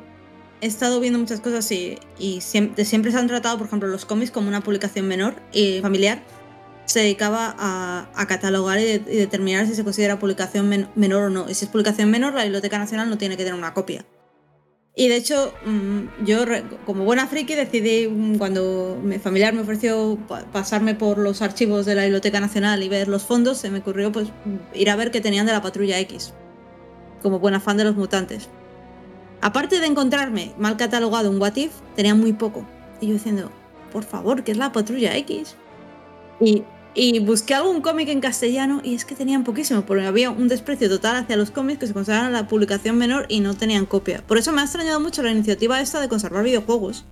he estado viendo muchas cosas y, y siempre, siempre se han tratado, por ejemplo, los cómics como una publicación menor y familiar. Se dedicaba a, a catalogar y, de- y determinar si se considera publicación men- menor o no. Y si es publicación menor, la Biblioteca Nacional no tiene que tener una copia. Y de hecho, mm, yo como buena friki decidí, mm, cuando mi familiar me ofreció pa- pasarme por los archivos de la Biblioteca Nacional y ver los fondos, se me ocurrió pues ir a ver qué tenían de la Patrulla X, como buena fan de los mutantes. Aparte de encontrarme mal catalogado un What If, tenía muy poco. Y yo diciendo, por favor, ¿qué es la Patrulla X? Y, y busqué algún cómic en castellano y es que tenían poquísimo, porque había un desprecio total hacia los cómics que se consideraban la publicación menor y no tenían copia. Por eso me ha extrañado mucho la iniciativa esta de conservar videojuegos.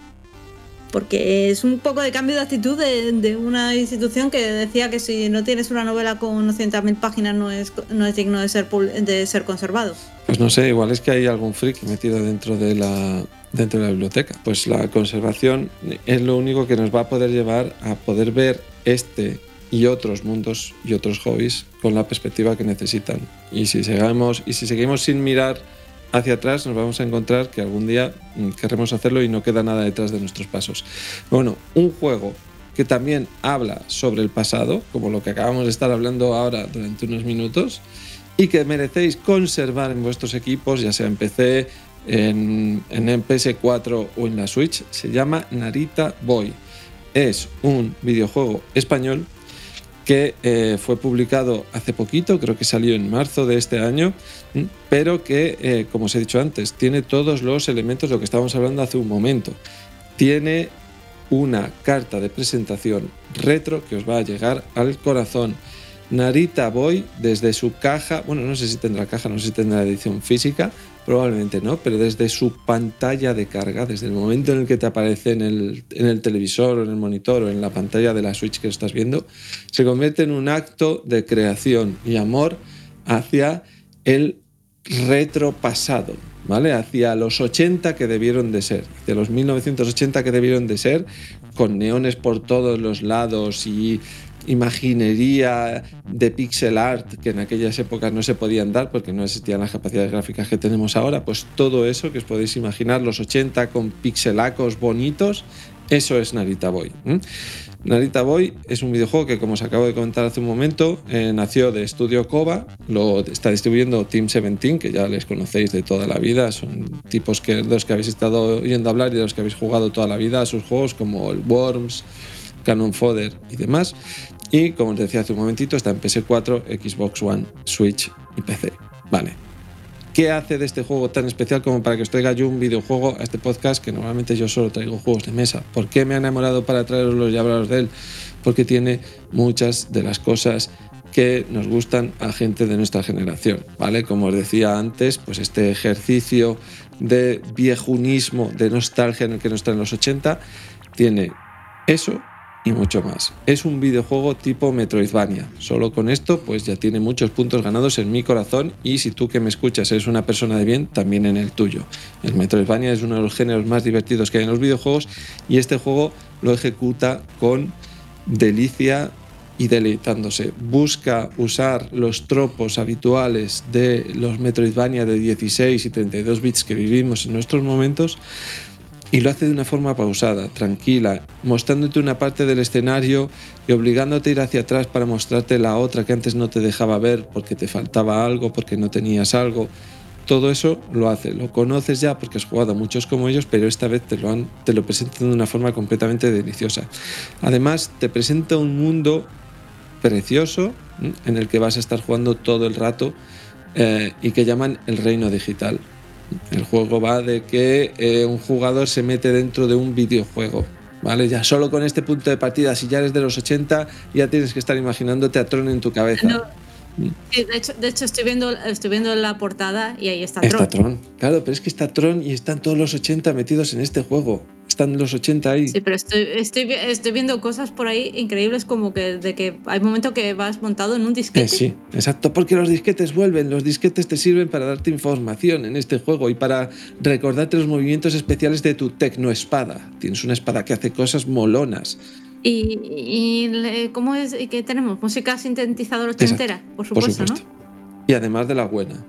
Porque es un poco de cambio de actitud de, una institución que decía que si no tienes una novela con 200.000 páginas no es, no es digno de ser, de ser conservado. Pues no sé, igual es que hay algún friki metido dentro de la dentro de la biblioteca. Pues la conservación es lo único que nos va a poder llevar a poder ver este y otros mundos y otros hobbies con la perspectiva que necesitan. Y si seguimos y si seguimos sin mirar hacia atrás, nos vamos a encontrar que algún día mm, querremos hacerlo y no queda nada detrás de nuestros pasos. Bueno, un juego que también habla sobre el pasado, como lo que acabamos de estar hablando ahora durante unos minutos, y que merecéis conservar en vuestros equipos, ya sea en PC, en, en PS4 o en la Switch, se llama Narita Boy. Es un videojuego español que eh, fue publicado hace poquito, creo que salió en marzo de este año, pero que, eh, como os he dicho antes, tiene todos los elementos de lo que estábamos hablando hace un momento. Tiene una carta de presentación retro que os va a llegar al corazón. Narita Boy, desde su caja, bueno, no sé si tendrá caja, no sé si tendrá edición física, Probablemente no, pero desde su pantalla de carga, desde el momento en el que te aparece en el, en el, televisor o en el monitor o en la pantalla de la Switch que estás viendo, se convierte en un acto de creación y amor hacia el retropasado, ¿vale? Hacia los 80 que debieron de ser, hacia los 1980 que debieron de ser, con neones por todos los lados y imaginería de pixel art que en aquellas épocas no se podían dar porque no existían las capacidades gráficas que tenemos ahora, pues todo eso que os podéis imaginar, los 80 con pixelacos bonitos, eso es Narita Boy. Narita Boy es un videojuego que, como os acabo de comentar hace un momento, eh, nació de Estudio Koba, lo está distribuyendo Team 17, que ya les conocéis de toda la vida, son tipos que, de los que habéis estado oyendo hablar y de los que habéis jugado toda la vida a sus juegos como el Worms, Canon Fodder y demás. Y como os decía hace un momentito, está en PS4, Xbox One, Switch y PC. Vale. ¿Qué hace de este juego tan especial como para que os traiga yo un videojuego a este podcast que normalmente yo solo traigo juegos de mesa? ¿Por qué me ha enamorado para traeroslos y hablaros de él? Porque tiene muchas de las cosas que nos gustan a gente de nuestra generación, ¿vale? Como os decía antes, pues este ejercicio de viejunismo, de nostalgia en el que nos traen los 80, tiene eso y mucho más. Es un videojuego tipo Metroidvania. Solo con esto pues ya tiene muchos puntos ganados en mi corazón y si tú que me escuchas eres una persona de bien, también en el tuyo. El Metroidvania es uno de los géneros más divertidos que hay en los videojuegos y este juego lo ejecuta con delicia y deleitándose. Busca usar los tropos habituales de los Metroidvania de 16 y 32 bits que vivimos en nuestros momentos y lo hace de una forma pausada, tranquila, mostrándote una parte del escenario y obligándote a ir hacia atrás para mostrarte la otra que antes no te dejaba ver porque te faltaba algo, porque no tenías algo. Todo eso lo hace, lo conoces ya porque has jugado a muchos como ellos, pero esta vez te lo, han, te lo presentan de una forma completamente deliciosa. Además, te presenta un mundo precioso en el que vas a estar jugando todo el rato eh, y que llaman el reino digital. El juego va de que eh, un jugador se mete dentro de un videojuego. ¿Vale? Ya solo con este punto de partida, si ya eres de los 80, ya tienes que estar imaginándote a Tron en tu cabeza. de, hecho, de hecho, estoy viendo, estoy viendo la portada y ahí está Tron. Está Tron. Claro, pero es que está Tron y están todos los 80 metidos en este juego están los 80 ahí. Sí, pero estoy, estoy, estoy viendo cosas por ahí increíbles como que de que hay momentos que vas montado en un disquete. Eh, sí, exacto, porque los disquetes vuelven, los disquetes te sirven para darte información en este juego y para recordarte los movimientos especiales de tu tecnoespada. Tienes una espada que hace cosas molonas. ¿Y, y cómo es que tenemos? Música sintetizador ochentera, por supuesto, por supuesto. ¿no? Y además de la buena.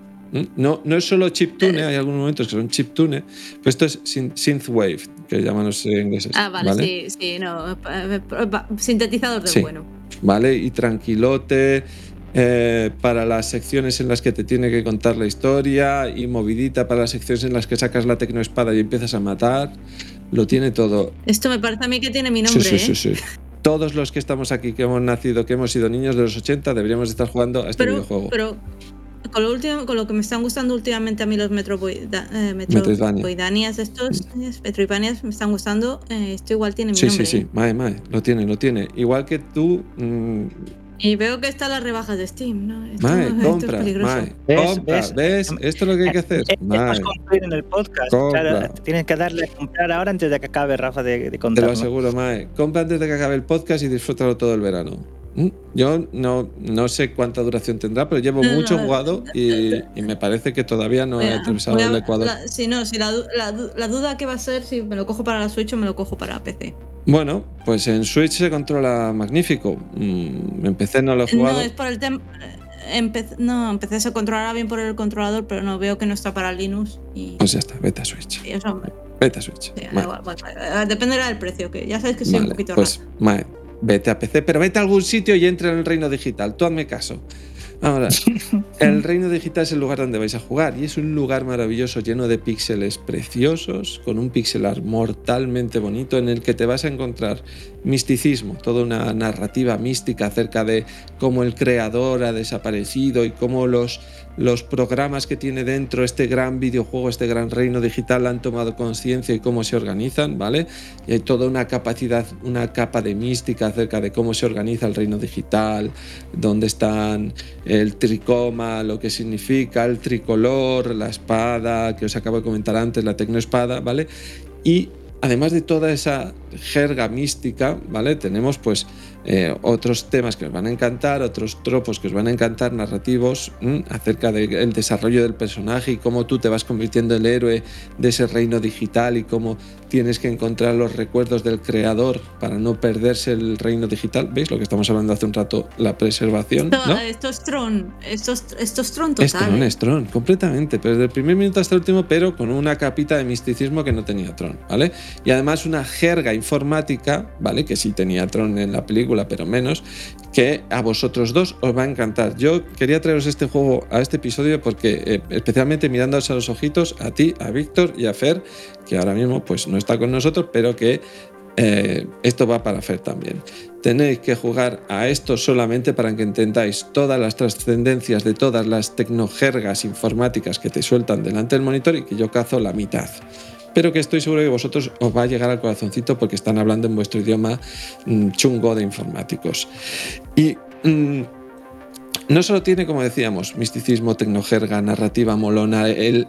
No, no es solo chiptune, hay algunos momentos que son chiptune, pero esto es synthwave, que llaman los ingleses. Ah, vale, sí, sí, no. Sintetizador de bueno. Vale, y tranquilote. Eh, para las secciones en las que te tiene que contar la historia y movidita para las secciones en las que sacas la tecnoespada y empiezas a matar. Lo tiene todo. Esto me parece a mí que tiene mi nombre. Sí, sí, sí, ¿eh? Todos los que estamos aquí, que hemos nacido, que hemos sido niños de los 80, deberíamos estar jugando a este videojuego. Pero con lo, último, con lo que me están gustando últimamente a mí los Metroidvanias eh, Metroidvanias estos, Metroidvanias me están gustando, eh, esto igual tiene mi sí, nombre. Sí, sí, sí, mae, mae, lo tiene, lo tiene.Igual que tú... Mm, y veo que están las rebajas de Steam, ¿no? Esto, mae, compra, mae, ¿Ves, compra, ¿ves? ¿ves? Esto es lo que hay que hacer. Mae. concluir en el podcast. Claro, tienes que darle a comprar ahora antes de que acabe Rafa de, de contar. Te lo aseguro, mae. Compra antes de que acabe el podcast y disfrútalo todo el verano. Mm, yo no, no sé cuánta duración tendrá, pero llevo mucho jugado y, me parece que todavía no he atravesado el Ecuador. si no, si la, la, duda que va a ser si me lo cojo para la Switch o me lo cojo para PC. Bueno, pues en Switch se controla magnífico. Mm, en PC no lo he jugado. No, es por el tema. no, empecé a controlar bien por el controlador, pero no veo que no está para Linux. Y... Pues ya está, vete a Switch. Vete a Switch. Eh, dependerá del precio, que ya sabes que soy un poquito Pues, vete a PC, pero vete a algún sitio y entra en el reino digital. Tú hazme caso. Ahora, el reino digital es el lugar donde vais a jugar y es un lugar maravilloso lleno de píxeles preciosos, con un pixelar mortalmente bonito en el que te vas a encontrar misticismo, toda una narrativa mística acerca de cómo el creador ha desaparecido y cómo los, los programas que tiene dentro este gran videojuego, este gran reino digital han tomado conciencia y cómo se organizan, ¿vale? Y hay toda una capacidad, una capa de mística acerca de cómo se organiza el reino digital, dónde están el tricoma, lo que significa el tricolor, la espada, que os acabo de comentar antes, la tecnoespada, ¿vale? Y además de toda esa jerga mística, ¿vale? Tenemos pues eh, otros temas que os van a encantar, otros tropos que os van a encantar, narrativos acerca del desarrollo del personaje y cómo tú te vas convirtiendo en el héroe de ese reino digital y cómo tienes que encontrar los recuerdos del creador para no perderse el reino digital. ¿Veis lo que estamos hablando hace un rato? La preservación. Esto, es Tron, esto, es Tron total. Es Tron, es Tron, completamente. Pero desde el primer minuto hasta el último, pero con una capita de misticismo que no tenía Tron, ¿vale? Y además una jerga informática, ¿vale? Que sí tenía Tron en la película pero menos, que a vosotros dos os va a encantar. Yo quería traeros este juego a este episodio porque eh, especialmente mirándoos a los ojitos, a ti, a Víctor y a Fer, que ahora mismo pues no está con nosotros, pero que eh, esto va para Fer también. Tenéis que jugar a esto solamente para que entendáis todas las trascendencias de todas las tecnojergas informáticas que te sueltan delante del monitor y que yo cazo la mitad pero que estoy seguro que vosotros os va a llegar al corazoncito porque están hablando en vuestro idioma mm, chungo de informáticos. Y mm, no solo tiene, como decíamos, misticismo, tecnojerga, narrativa molona, el,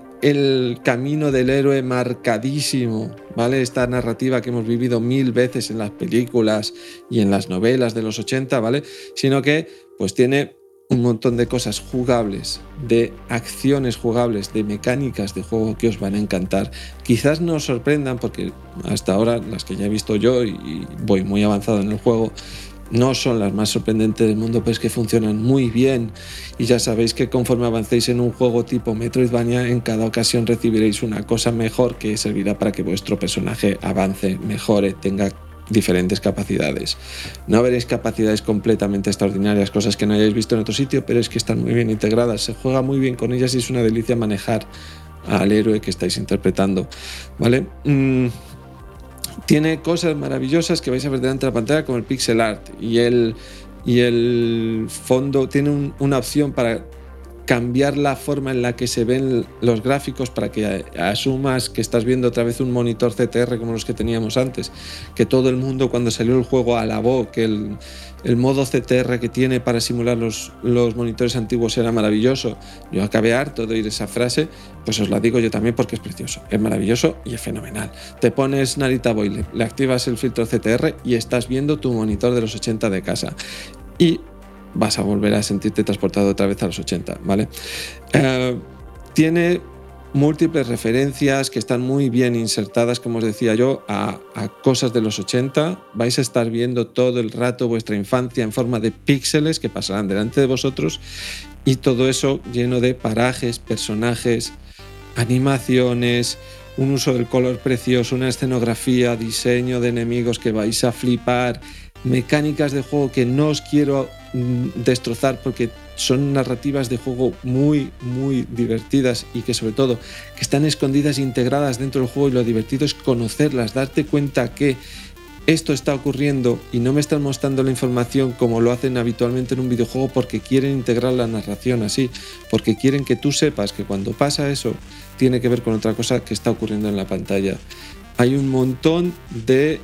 camino del héroe marcadísimo, ¿vale? Esta narrativa que hemos vivido mil veces en las películas y en las novelas de los 80, ¿vale? Sino que pues tiene un montón de cosas jugables, de acciones jugables, de mecánicas de juego que os van a encantar. Quizás no os sorprendan porque hasta ahora las que ya he visto yo y voy muy avanzado en el juego no son las más sorprendentes del mundo, pero es que funcionan muy bien. Y ya sabéis que conforme avancéis en un juego tipo Metroidvania, en cada ocasión recibiréis una cosa mejor que servirá para que vuestro personaje avance, mejore, tenga diferentes capacidades. No veréis capacidades completamente extraordinarias, cosas que no hayáis visto en otro sitio, pero es que están muy bien integradas, se juega muy bien con ellas y es una delicia manejar al héroe que estáis interpretando. ¿Vale? Mm, tiene cosas maravillosas que vais a ver delante de la pantalla como el pixel art. Y el, y el fondo tiene una opción para cambiar la forma en la que se ven los gráficos para que asumas que estás viendo otra vez un monitor CTR como los que teníamos antes, que todo el mundo cuando salió el juego alabó que el, modo CTR que tiene para simular los, monitores antiguos era maravilloso. Yo acabé harto de oír esa frase, pues os la digo yo también porque es precioso, es maravilloso y es fenomenal. Te pones Narita Boy, le, le activas el filtro CTR y estás viendo tu monitor de los 80 de casa. Y vas a volver a sentirte transportado otra vez a los 80, ¿vale? Eh, tiene múltiples referencias que están muy bien insertadas, como os decía yo, a, cosas de los 80. Vais a estar viendo todo el rato vuestra infancia en forma de píxeles que pasarán delante de vosotros y todo eso lleno de parajes, personajes, animaciones, un uso del color precioso, una escenografía, diseño de enemigos que vais a flipar, mecánicas de juego que no os quiero mm, destrozar porque son narrativas de juego muy, muy divertidas y que sobre todo que están escondidas e integradas dentro del juego y lo divertido es conocerlas, darte cuenta que esto está ocurriendo y no me están mostrando la información como lo hacen habitualmente en un videojuego porque quieren integrar la narración así, porque quieren que tú sepas que cuando pasa eso tiene que ver con otra cosa que está ocurriendo en la pantalla. Hay un montón de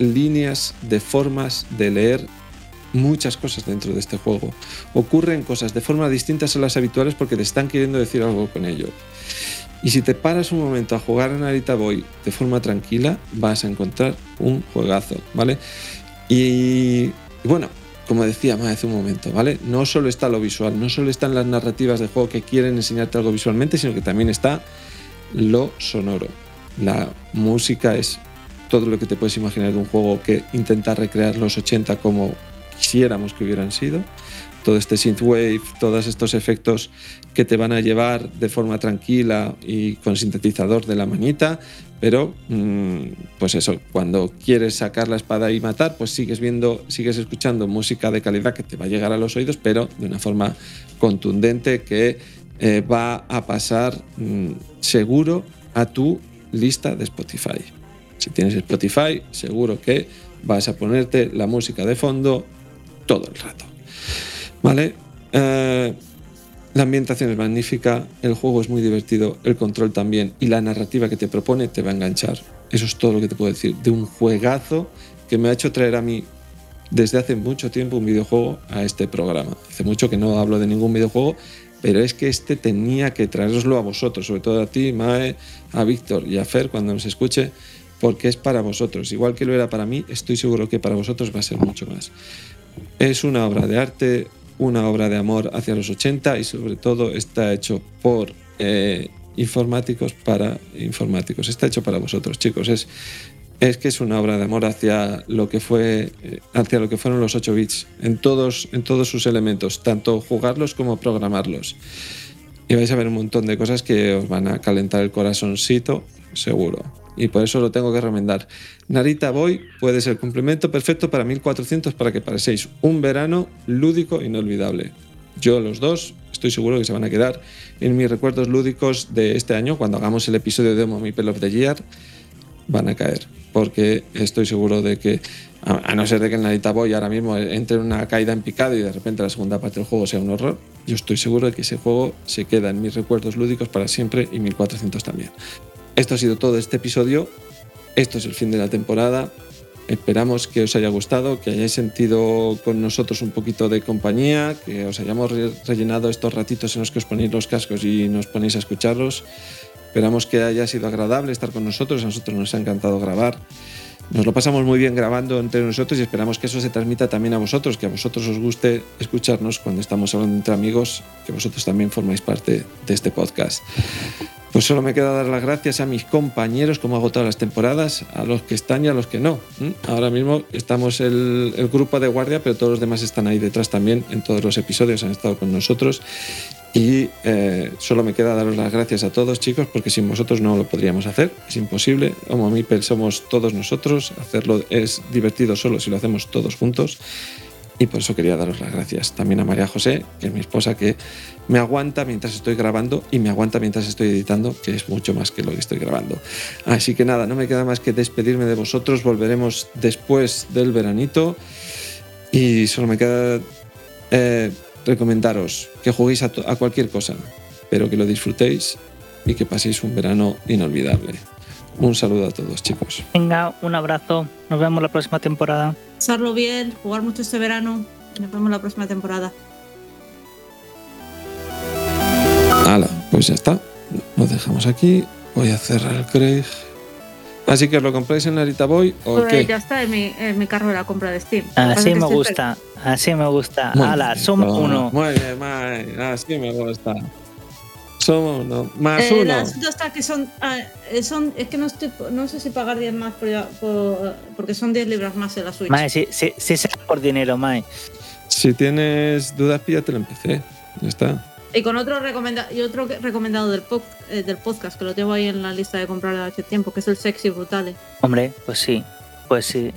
líneas de formas de leer muchas cosas dentro de este juego. Ocurren cosas de forma distintas a las habituales porque te están queriendo decir algo con ello. Y si te paras un momento a jugar a Narita Boy de forma tranquila, vas a encontrar un juegazo, ¿vale? Y, bueno, como decía más hace un momento, ¿vale? No solo está lo visual, no solo están las narrativas de juego que quieren enseñarte algo visualmente, sino que también está lo sonoro. La música es todo lo que te puedes imaginar de un juego que intenta recrear los 80 como quisiéramos que hubieran sido. Todo este synthwave, todos estos efectos que te van a llevar de forma tranquila y con sintetizador de la manita, pero mm, pues eso, cuando quieres sacar la espada y matar, pues sigues viendo, sigues escuchando música de calidad que te va a llegar a los oídos, pero de una forma contundente que eh, va a pasar mm, seguro a tu lista de Spotify. Si tienes Spotify, seguro que vas a ponerte la música de fondo todo el rato. ¿Vale? Eh, la ambientación es magnífica, el juego es muy divertido, el control también y la narrativa que te propone te va a enganchar. Eso es todo lo que te puedo decir. De un juegazo que me ha hecho traer a mí desde hace mucho tiempo un videojuego a este programa. Hace mucho que no hablo de ningún videojuego, pero es que este tenía que traeroslo a vosotros, sobre todo a ti, Mae, a Víctor y a Fer cuando nos escuche, porque es para vosotros. Igual que lo era para mí, estoy seguro que para vosotros va a ser mucho más. Es una obra de arte, una obra de amor hacia los 80 y sobre todo está hecho por eh, informáticos para informáticos. Está hecho para vosotros, chicos. Es, que es una obra de amor hacia lo que fue eh, hacia lo que fueron los 8 bits en todos en todos sus elementos, tanto jugarlos como programarlos. Y vais a ver un montón de cosas que os van a calentar el corazoncito, seguro. Y por eso lo tengo que remendar. Narita Boy puede ser complemento perfecto para 1400 para que paséis un verano lúdico inolvidable. Yo los dos estoy seguro que se van a quedar en mis recuerdos lúdicos de este año cuando hagamos el episodio de Demo Mi Pell of the Year van a caer porque estoy seguro de que, a no ser de que el Narita Boy ahora mismo entre en una caída en picado y de repente la segunda parte del juego sea un horror, yo estoy seguro de que ese juego se queda en mis recuerdos lúdicos para siempre y 1400 también. Esto ha sido todo este episodio. Esto es el fin de la temporada. Esperamos que os haya gustado, que hayáis sentido con nosotros un poquito de compañía, que os hayamos rellenado estos ratitos en los que os ponéis los cascos y nos ponéis a escucharlos. Esperamos que haya sido agradable estar con nosotros. A nosotros nos ha encantado grabar. Nos lo pasamos muy bien grabando entre nosotros y esperamos que eso se transmita también a vosotros, que a vosotros os guste escucharnos cuando estamos hablando entre amigos, que vosotros también formáis parte de este podcast. Pues solo me queda dar las gracias a mis compañeros, como hago todas las temporadas, a los que están y a los que no. Ahora mismo estamos el, grupo de guardia, pero todos los demás están ahí detrás también, en todos los episodios han estado con nosotros. Y eh, solo me queda daros las gracias a todos, chicos, porque sin vosotros no lo podríamos hacer. Es imposible. A mí somos todos nosotros. Hacerlo es divertido solo si lo hacemos todos juntos. Y por eso quería daros las gracias. También a María José, que es mi esposa, que me aguanta mientras estoy grabando y me aguanta mientras estoy editando, que es mucho más que lo que estoy grabando. Así que nada, no me queda más que despedirme de vosotros. Volveremos después del veranito. Y solo me queda. Eh, recomendaros que juguéis a, cualquier cosa, pero que lo disfrutéis y que paséis un verano inolvidable. Un saludo a todos, chicos. Venga, un abrazo. Nos vemos la próxima temporada. Pasarlo bien, jugar mucho este verano. Nos vemos la próxima temporada. Pues ya está. Lo dejamos aquí. Voy a cerrar el Craig. Así que os lo compráis en Narita Boy o pues qué? Ya está en mi, en mi carro de la compra de Steam. Así me gusta, así me gusta. Hala, somos uno. Muy bien, Mike. así me gusta. Somos uno. Más eh, uno. El asunto está que son, ah, son. Es que no, estoy, no sé si pagar 10 más por, por, porque son 10 libras más en la Switch. Mae, si, si, si sea por dinero, Mae. Si tienes dudas, píllate la empecé. Ya está. Y con otro, recomenda y otro recomendado del, eh, del podcast, que lo tengo ahí en la lista de comprar hace tiempo, que es el Sexy Brutale. Hombre, pues sí, pues sí,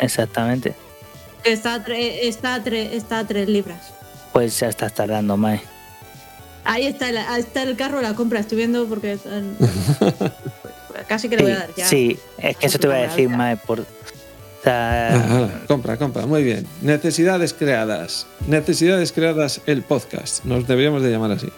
exactamente. Está a, está, está a tres libras. Pues ya estás tardando, Mae. Ahí está, el, ahí está el carro, la compra, estoy viendo porque... casi que le voy a dar ya. Sí, es que eso te voy a decir, Mae, por Ah, compra, compra, muy bien. Necesidades creadas. Necesidades creadas el podcast. Nos deberíamos de llamar así.